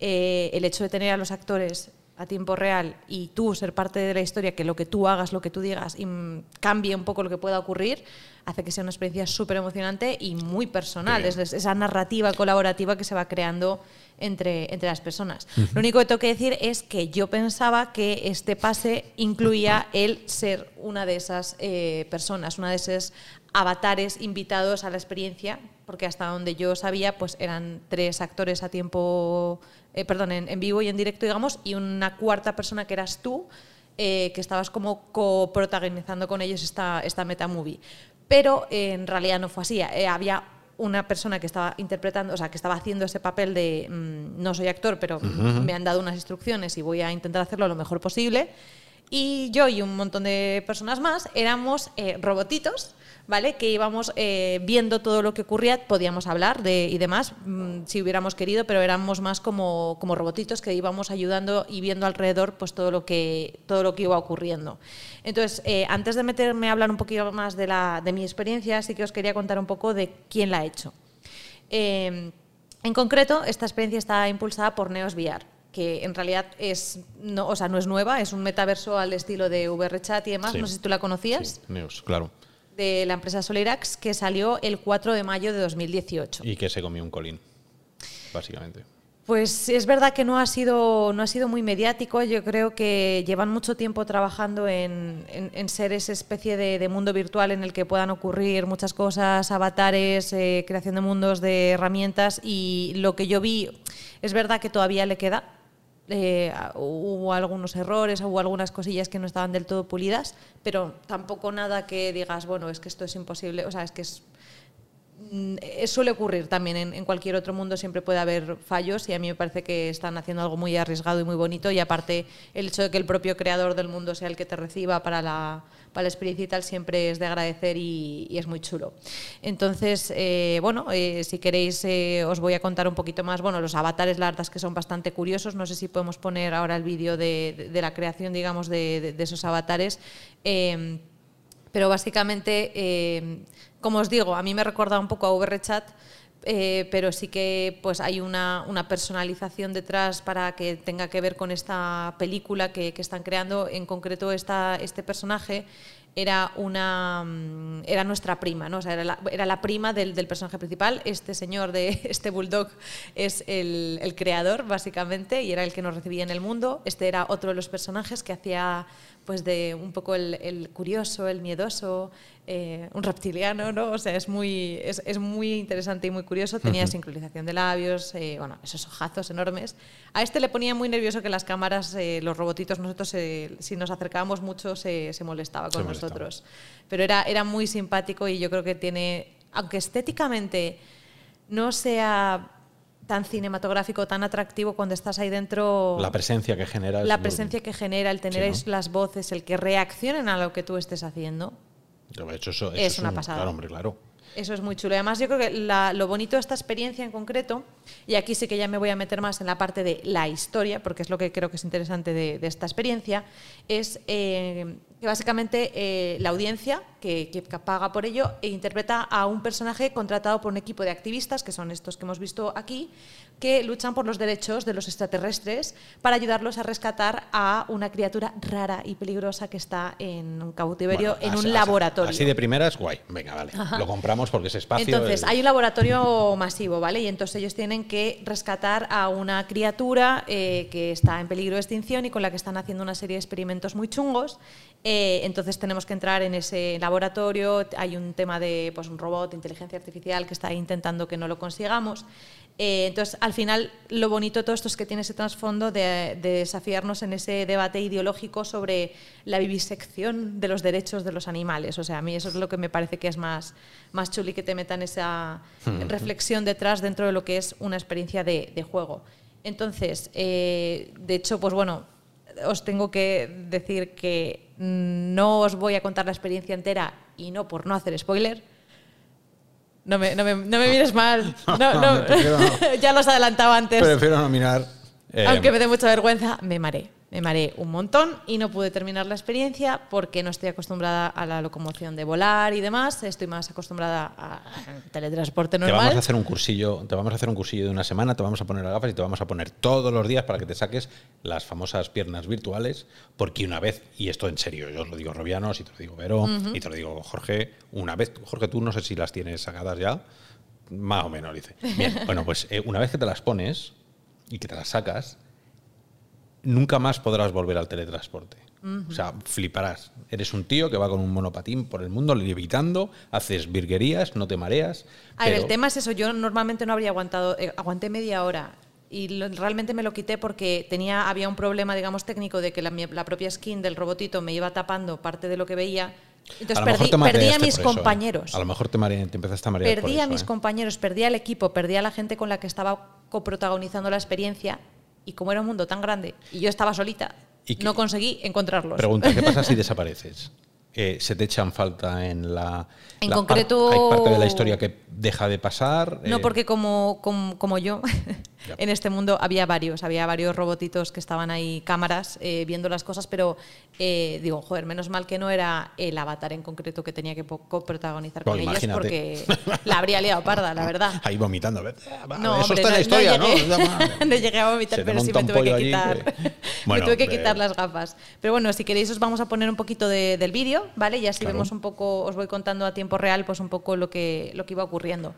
eh, el hecho de tener a los actores a tiempo real y tú ser parte de la historia, que lo que tú hagas, lo que tú digas, y mm, cambie un poco lo que pueda ocurrir, hace que sea una experiencia súper emocionante y muy personal. Es, esa narrativa colaborativa que se va creando entre, entre las personas. Lo único que tengo que decir es que yo pensaba que este pase incluía el ser una de esas eh, personas, una de esos avatares invitados a la experiencia, porque hasta donde yo sabía, pues eran tres actores a tiempo, eh, perdón, en, en vivo y en directo, digamos, y una cuarta persona que eras tú, eh, que estabas como coprotagonizando con ellos esta, esta metamovie. Pero eh, en realidad no fue así. Eh, había una persona que estaba interpretando, o sea, que estaba haciendo ese papel de mm, no soy actor, pero mm, me han dado unas instrucciones y voy a intentar hacerlo lo mejor posible. Y yo y un montón de personas más éramos eh, robotitos, ¿vale? Que íbamos eh, viendo todo lo que ocurría, podíamos hablar de, y demás, mm, si hubiéramos querido, pero éramos más como, como robotitos que íbamos ayudando y viendo alrededor pues, todo, lo que, todo lo que iba ocurriendo. Entonces, eh, antes de meterme a hablar un poquito más de, la, de mi experiencia, sí que os quería contar un poco de quién la ha hecho. Eh, en concreto, esta experiencia está impulsada por Neos VR, que en realidad es, no, o sea, no es nueva, es un metaverso al estilo de VRChat y demás. Sí. No sé si tú la conocías. Sí, Neos, claro. De la empresa Solirax que salió el 4 de mayo de 2018. Y que se comió un colín, básicamente. Pues es verdad que no ha sido, no ha sido muy mediático. Yo creo que llevan mucho tiempo trabajando en, en- en ser esa especie de, de mundo virtual en el que puedan ocurrir muchas cosas, avatares, eh, creación de mundos, de herramientas. Y lo que yo vi, es verdad que todavía le queda. Eh, hubo algunos errores, hubo algunas cosillas que no estaban del todo pulidas, pero tampoco nada que digas, bueno, es que esto es imposible. O sea, es que es suele ocurrir también en, cualquier otro mundo, siempre puede haber fallos y a mí me parece que están haciendo algo muy arriesgado y muy bonito y aparte el hecho de que el propio creador del mundo sea el que te reciba para la, para la experiencia y tal siempre es de agradecer y, es muy chulo. Entonces, eh, bueno, eh, si queréis eh, os voy a contar un poquito más, bueno, los avatares la verdad que son bastante curiosos, no sé si podemos poner ahora el vídeo de, de- de la creación, digamos, de, de- de esos avatares. Pero básicamente, eh, como os digo, a mí me recuerda un poco a VRChat, eh, pero sí que pues hay una, una personalización detrás para que tenga que ver con esta película que, que están creando. En concreto, esta, este personaje era una mm, era nuestra prima, ¿no? O sea, era la, era la prima del, del personaje principal. Este señor de este bulldog es el, el creador, básicamente, y era el que nos recibía en el mundo. Este era otro de los personajes que hacía pues de un poco el, el curioso, el miedoso, eh, un reptiliano, ¿no? O sea, es muy, es, es muy interesante y muy curioso. Tenía sincronización de labios, eh, bueno, esos ojazos enormes. A este le ponía muy nervioso que las cámaras, eh, los robotitos, nosotros, eh, si nos acercábamos mucho, se, se molestaba con Se molestaba. nosotros. Pero era, era muy simpático y yo creo que tiene, aunque estéticamente no sea tan cinematográfico, tan atractivo cuando estás ahí dentro La presencia que genera. la muy- presencia que genera, el tener Sí, ¿no? las voces, el que reaccionen a lo que tú estés haciendo, De hecho, eso, eso Es una un- pasada. Claro, hombre, claro. eso es muy chulo. Además, yo creo que la- lo bonito de esta experiencia en concreto, y aquí sí que ya me voy a meter más en la parte de la historia, porque es lo que creo que es interesante de, de esta experiencia, es eh, que básicamente eh, la audiencia que, paga por ello e interpreta a un personaje contratado por un equipo de activistas, que son estos que hemos visto aquí, que luchan por los derechos de los extraterrestres para ayudarlos a rescatar a una criatura rara y peligrosa que está en un cautiverio, Bueno, en así- un laboratorio. Así de primeras, guay. Venga, vale. Lo compramos porque es espacio. Entonces, el- hay un laboratorio masivo, ¿vale? Y entonces ellos tienen que rescatar a una criatura eh, que está en peligro de extinción y con la que están haciendo una serie de experimentos muy chungos. Eh, entonces tenemos que entrar en ese laboratorio. Hay un tema de pues, un robot, inteligencia artificial, que está intentando que no lo consigamos. Eh, entonces, al final, lo bonito de todo esto es que tiene ese trasfondo de, de desafiarnos en ese debate ideológico sobre la vivisección de los derechos de los animales. O sea, a mí eso es lo que me parece que es más, más chuli que te metan esa reflexión detrás dentro de lo que es una experiencia de, de juego. Entonces, eh, de hecho, pues bueno, os tengo que decir que no os voy a contar la experiencia entera y no por no hacer spoiler. No me, no me, no me mires mal. No, No, prefiero ya los adelantaba antes. Prefiero nominar. eh, Aunque me dé mucha vergüenza, me mareé. Me mareé un montón y no pude terminar la experiencia porque no estoy acostumbrada a la locomoción de volar y demás. Estoy más acostumbrada al teletransporte Te normal. vamos a hacer un cursillo, te vamos a hacer un cursillo de una semana, te vamos a poner las gafas y te vamos a poner todos los días para que te saques las famosas piernas virtuales, porque una vez, y esto en serio, yo os lo digo Robianos y te lo digo Vero y te lo digo Jorge, una vez, Jorge, tú no sé si las tienes sacadas ya, más o menos, dice. Bien, bueno, pues eh, una vez que te las pones y que te las sacas, nunca más podrás volver al teletransporte. O sea, fliparás. Eres un tío que va con un monopatín por el mundo levitando, haces virguerías, no te mareas. A ver, pero- el tema es eso. Yo normalmente no habría aguantado. eh, aguanté media hora. Y lo- realmente me lo quité porque tenía, había un problema, digamos, técnico de que la, propia skin del robotito me iba tapando parte de lo que veía. Entonces A perdí, perdí a mis ¿eh? compañeros. A lo mejor te, mare- te empezaste a marear Perdí por a mis ¿eh? compañeros, perdí al equipo, perdí a la gente con la que estaba coprotagonizando la experiencia. Y como era un mundo tan grande y yo estaba solita, ¿Y qué- no conseguí encontrarlos. Pregunta, ¿qué pasa si desapareces? Eh, ¿Se te echan falta en la... En la par- concreto- ¿Hay parte de la historia que deja de pasar? No, Eh, porque como, como, como yo, En este mundo había varios, había varios robotitos que estaban ahí, cámaras, eh, viendo las cosas, pero eh, digo, joder, menos mal que no era el avatar en concreto que tenía que poco protagonizar Pues con ellos, imagínate. porque la habría liado parda, la verdad. Ahí vomitando. a ver, va, No, eso hombre, está en la historia, ¿no? llegué, no llegué a vomitar, pero sí me tuve que quitar. que- me tuve que hombre. quitar las gafas. Pero bueno, si queréis os vamos a poner un poquito de- del vídeo, ¿vale? Y así Claro. vemos un poco, os voy contando a tiempo real, pues un poco lo que, lo que iba ocurriendo.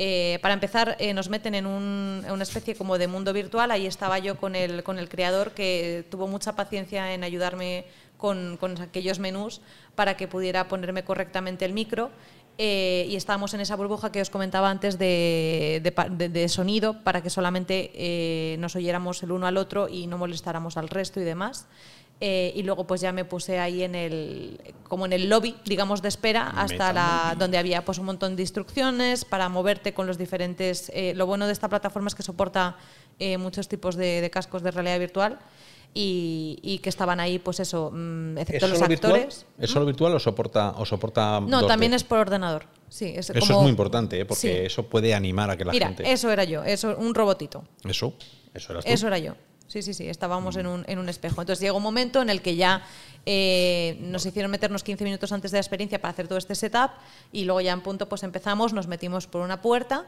Eh, para empezar, nos meten en, un- en una especie como de mundo virtual. Ahí estaba yo con el, con el creador que tuvo mucha paciencia en ayudarme con, con aquellos menús para que pudiera ponerme correctamente el micro. Eh, y estábamos en esa burbuja que os comentaba antes de, de sonido para que solamente eh, nos oyéramos el uno al otro y no molestáramos al resto y demás. Eh, y luego pues ya me puse ahí en el como en el lobby digamos de espera hasta la donde había pues un montón de instrucciones para moverte con los diferentes eh, lo bueno de esta plataforma es que soporta eh, muchos tipos de, de cascos de realidad virtual y, y que estaban ahí pues eso mm, excepto ¿Es los virtual? actores ¿Es solo virtual o soporta, o soporta no 2D? también es por ordenador sí es Eso como- es muy importante, ¿eh? porque Sí. eso puede animar a que la Mira, gente... eso era yo, eso, un robotito. Eso, eso eras tú. Eso era yo. Sí, sí, sí, estábamos en, un, en un espejo. Entonces llegó un momento en el que ya eh, nos hicieron meternos 15 minutos antes de la experiencia para hacer todo este setup y luego ya en punto pues empezamos, nos metimos por una puerta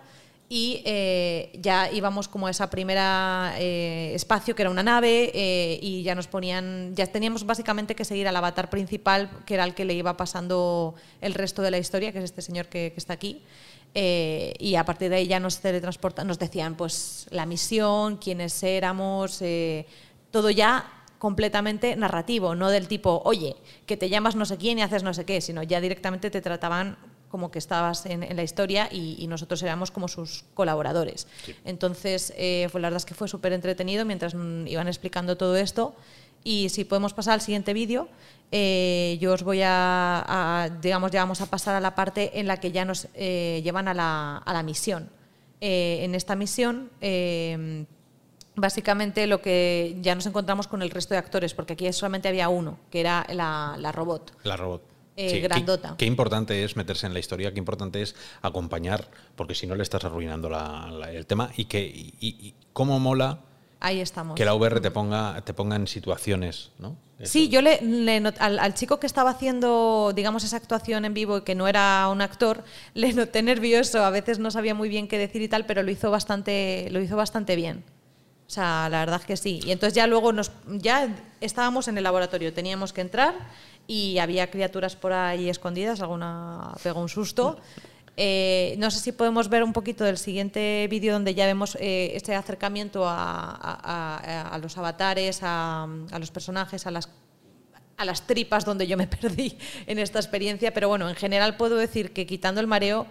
y eh, ya íbamos como a esa primera eh, espacio que era una nave y ya nos ponían, ya teníamos básicamente que seguir al avatar principal que era el que le iba pasando el resto de la historia, que es este señor que, que está aquí. Eh, y a partir de ahí ya nos teletransportan, nos decían pues la misión, quiénes éramos, eh, todo ya completamente narrativo, no del tipo, oye, que te llamas no sé quién y haces no sé qué, sino ya directamente te trataban como que estabas en, en la historia y, y nosotros éramos como sus colaboradores. Entonces, eh, pues la verdad es que fue súper entretenido mientras iban explicando todo esto. Y si podemos pasar al siguiente vídeo, eh, yo os voy a, a, digamos, ya vamos a pasar a la parte en la que ya nos eh, llevan a la, a la misión. Eh, en esta misión, básicamente lo que ya nos encontramos con el resto de actores, porque aquí solamente había uno, que era la, la robot. La robot. Grandota. Qué, importante es meterse en la historia, qué importante es acompañar, porque si no le estás arruinando la- el tema y que y cómo mola Ahí estamos. que la VR te ponga, te ponga en situaciones, ¿no? Eso. Sí, yo le, le not- al, al chico que estaba haciendo, digamos, esa actuación en vivo y que no era un actor, le noté nervioso. A veces no sabía muy bien qué decir y tal, pero lo hizo bastante, lo hizo bastante bien. O sea, la verdad es que sí. Y entonces ya luego nos, ya estábamos en el laboratorio, teníamos que entrar y había criaturas por ahí escondidas, alguna pegó un susto. Eh, no sé si podemos ver un poquito del siguiente vídeo donde ya vemos eh, este acercamiento a, los avatares, a, los personajes, a las, a las tripas donde yo me perdí en esta experiencia. Pero bueno, en general puedo decir que quitando el mareo,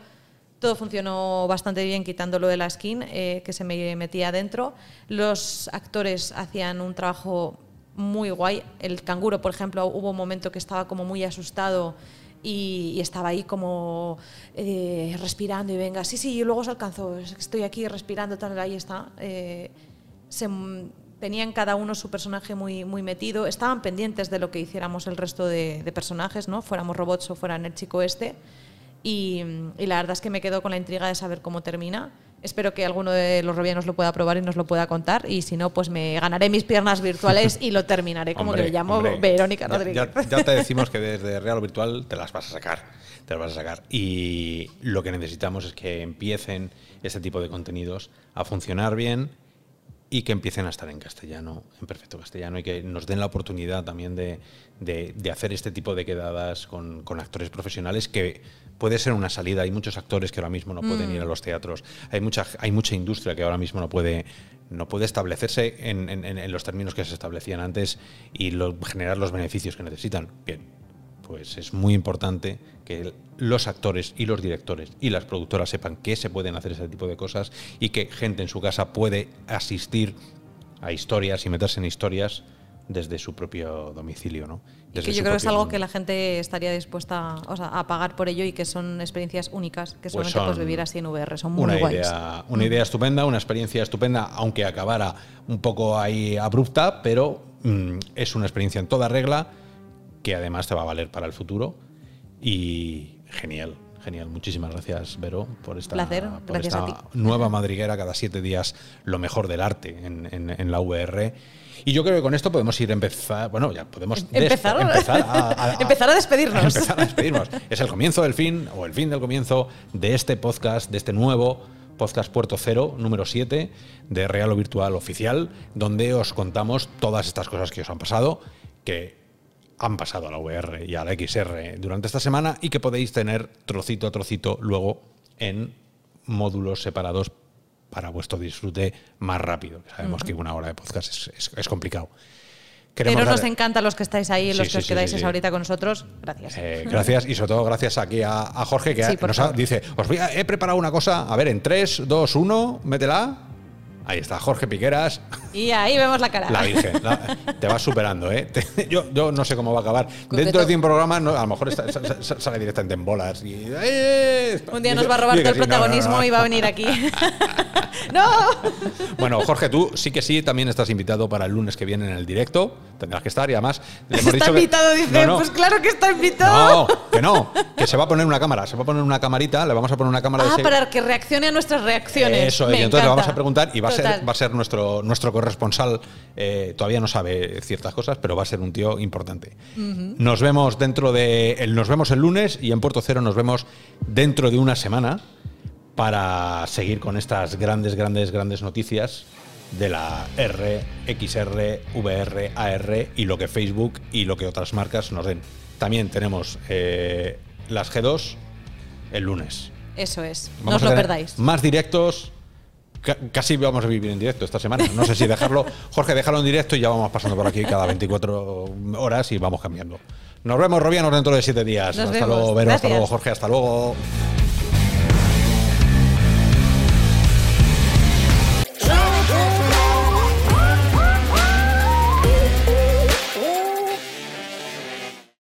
todo funcionó bastante bien, quitando lo de la skin eh, que se me metía adentro. Los actores hacían un trabajo muy guay. El canguro, por ejemplo, hubo un momento que estaba como muy asustado y, y estaba ahí como eh, respirando y venga, sí, sí, y luego es que estoy aquí respirando, tal, ahí está. Eh, se, tenían cada uno su personaje muy, muy metido, estaban pendientes de lo que hiciéramos el resto de, de personajes, ¿no? fuéramos robots o fueran el chico este. Y, y, la verdad es que me quedo con la intriga de saber cómo termina. Espero que alguno de los robianos lo pueda probar y nos lo pueda contar. Y si no, pues me ganaré mis piernas virtuales y lo terminaré como Hombre, que me llamo hombre, Verónica Rodríguez. Ya, ya te decimos que desde Real o Virtual te las vas a sacar. Te las vas a sacar. Y lo que necesitamos es que empiecen este tipo de contenidos a funcionar bien y que empiecen a estar en castellano, en perfecto castellano, y que nos den la oportunidad también de, de- de hacer este tipo de quedadas con, con actores profesionales que puede ser una salida. Hay muchos actores que ahora mismo no pueden ir a los teatros. Hay mucha, hay mucha industria que ahora mismo no puede, no puede establecerse en, en- en- en los términos que se establecían antes y lo- generar los beneficios que necesitan. Bien, pues es muy importante que los actores y los directores y las productoras sepan que se pueden hacer ese tipo de cosas y que gente en su casa puede asistir a historias y meterse en historias desde su propio domicilio, ¿no? Y que yo creo que es algo que la gente estaría dispuesta o sea, a pagar por ello y que son experiencias únicas que Pues solamente son puedes vivir así en VR. Son muy una guays. idea, una idea estupenda, una experiencia estupenda, aunque acabara un poco ahí abrupta, pero mm, es una experiencia en toda regla que además te va a valer para el futuro y genial, Genial, muchísimas gracias, Vero, por esta, Placer, por esta nueva madriguera cada siete días, lo mejor del arte en, en- en la VR. Y yo creo que con esto podemos ir a empezar. Bueno, ya podemos des- Empezar. empezar, a, a- a- Empezar a despedirnos. empezar a despedirnos. Es el comienzo del fin, o el fin del comienzo de este podcast, de este nuevo podcast Puerto Cero, número 7, de Real o Virtual Oficial, donde os contamos todas estas cosas que os han pasado, que han pasado a la VR y a la XR durante esta semana y que podéis tener trocito a trocito luego en módulos separados para vuestro disfrute más rápido. Sabemos que una hora de podcast es, es- es complicado. Queremos Pero nos dar- encanta los que estáis ahí, Sí, los sí, que os quedáis sí, esa sí. horita con nosotros. Gracias. Eh, gracias y sobre todo gracias aquí a, a Jorge que nos ha- dice, os voy a, he preparado una cosa, a ver, en 3, 2, 1, métela. Ahí está, Jorge Piqueras, Y ahí vemos la cara. la Virgen. la- te vas superando, ¿eh? Te- yo, yo no sé cómo va a acabar. Dentro de 100 programas, no, a lo mejor está- sa- sa- sale directamente en bolas. Y, ¡eh! Un día nos va a robar todo el no, protagonismo no. y va a venir aquí. ¡No! Bueno, Jorge, tú sí que sí, también estás invitado para el lunes que viene en el directo. Tendrás que estar y además le hemos Está dicho que- invitado, dice. No, no. Pues claro que está invitado. No, que no, que se va a poner una cámara, se va a poner una camarita, le vamos a poner una cámara de Ah, para que reaccione a nuestras reacciones. Eso es, Me y entonces le vamos a preguntar y va a ser, va a ser nuestro, nuestro corresponsal. eh, todavía no sabe ciertas cosas, pero va a ser un tío importante. Nos vemos dentro de. el- nos vemos el lunes y en Puerto Cero nos vemos dentro de una semana para seguir con estas grandes, grandes, grandes noticias de la R, XR, VR, AR y lo que Facebook y lo que otras marcas nos den. También tenemos eh, las G2 el lunes. Eso es. no os lo perdáis. Más directos. Ca- Casi vamos a vivir en directo esta semana. No sé si dejarlo. Jorge, déjalo en directo y ya vamos pasando por aquí cada 24 horas y vamos cambiando. Nos vemos, Robianos, dentro de siete días. Nos hasta vemos. luego, Vero. Hasta luego, Jorge. Hasta luego.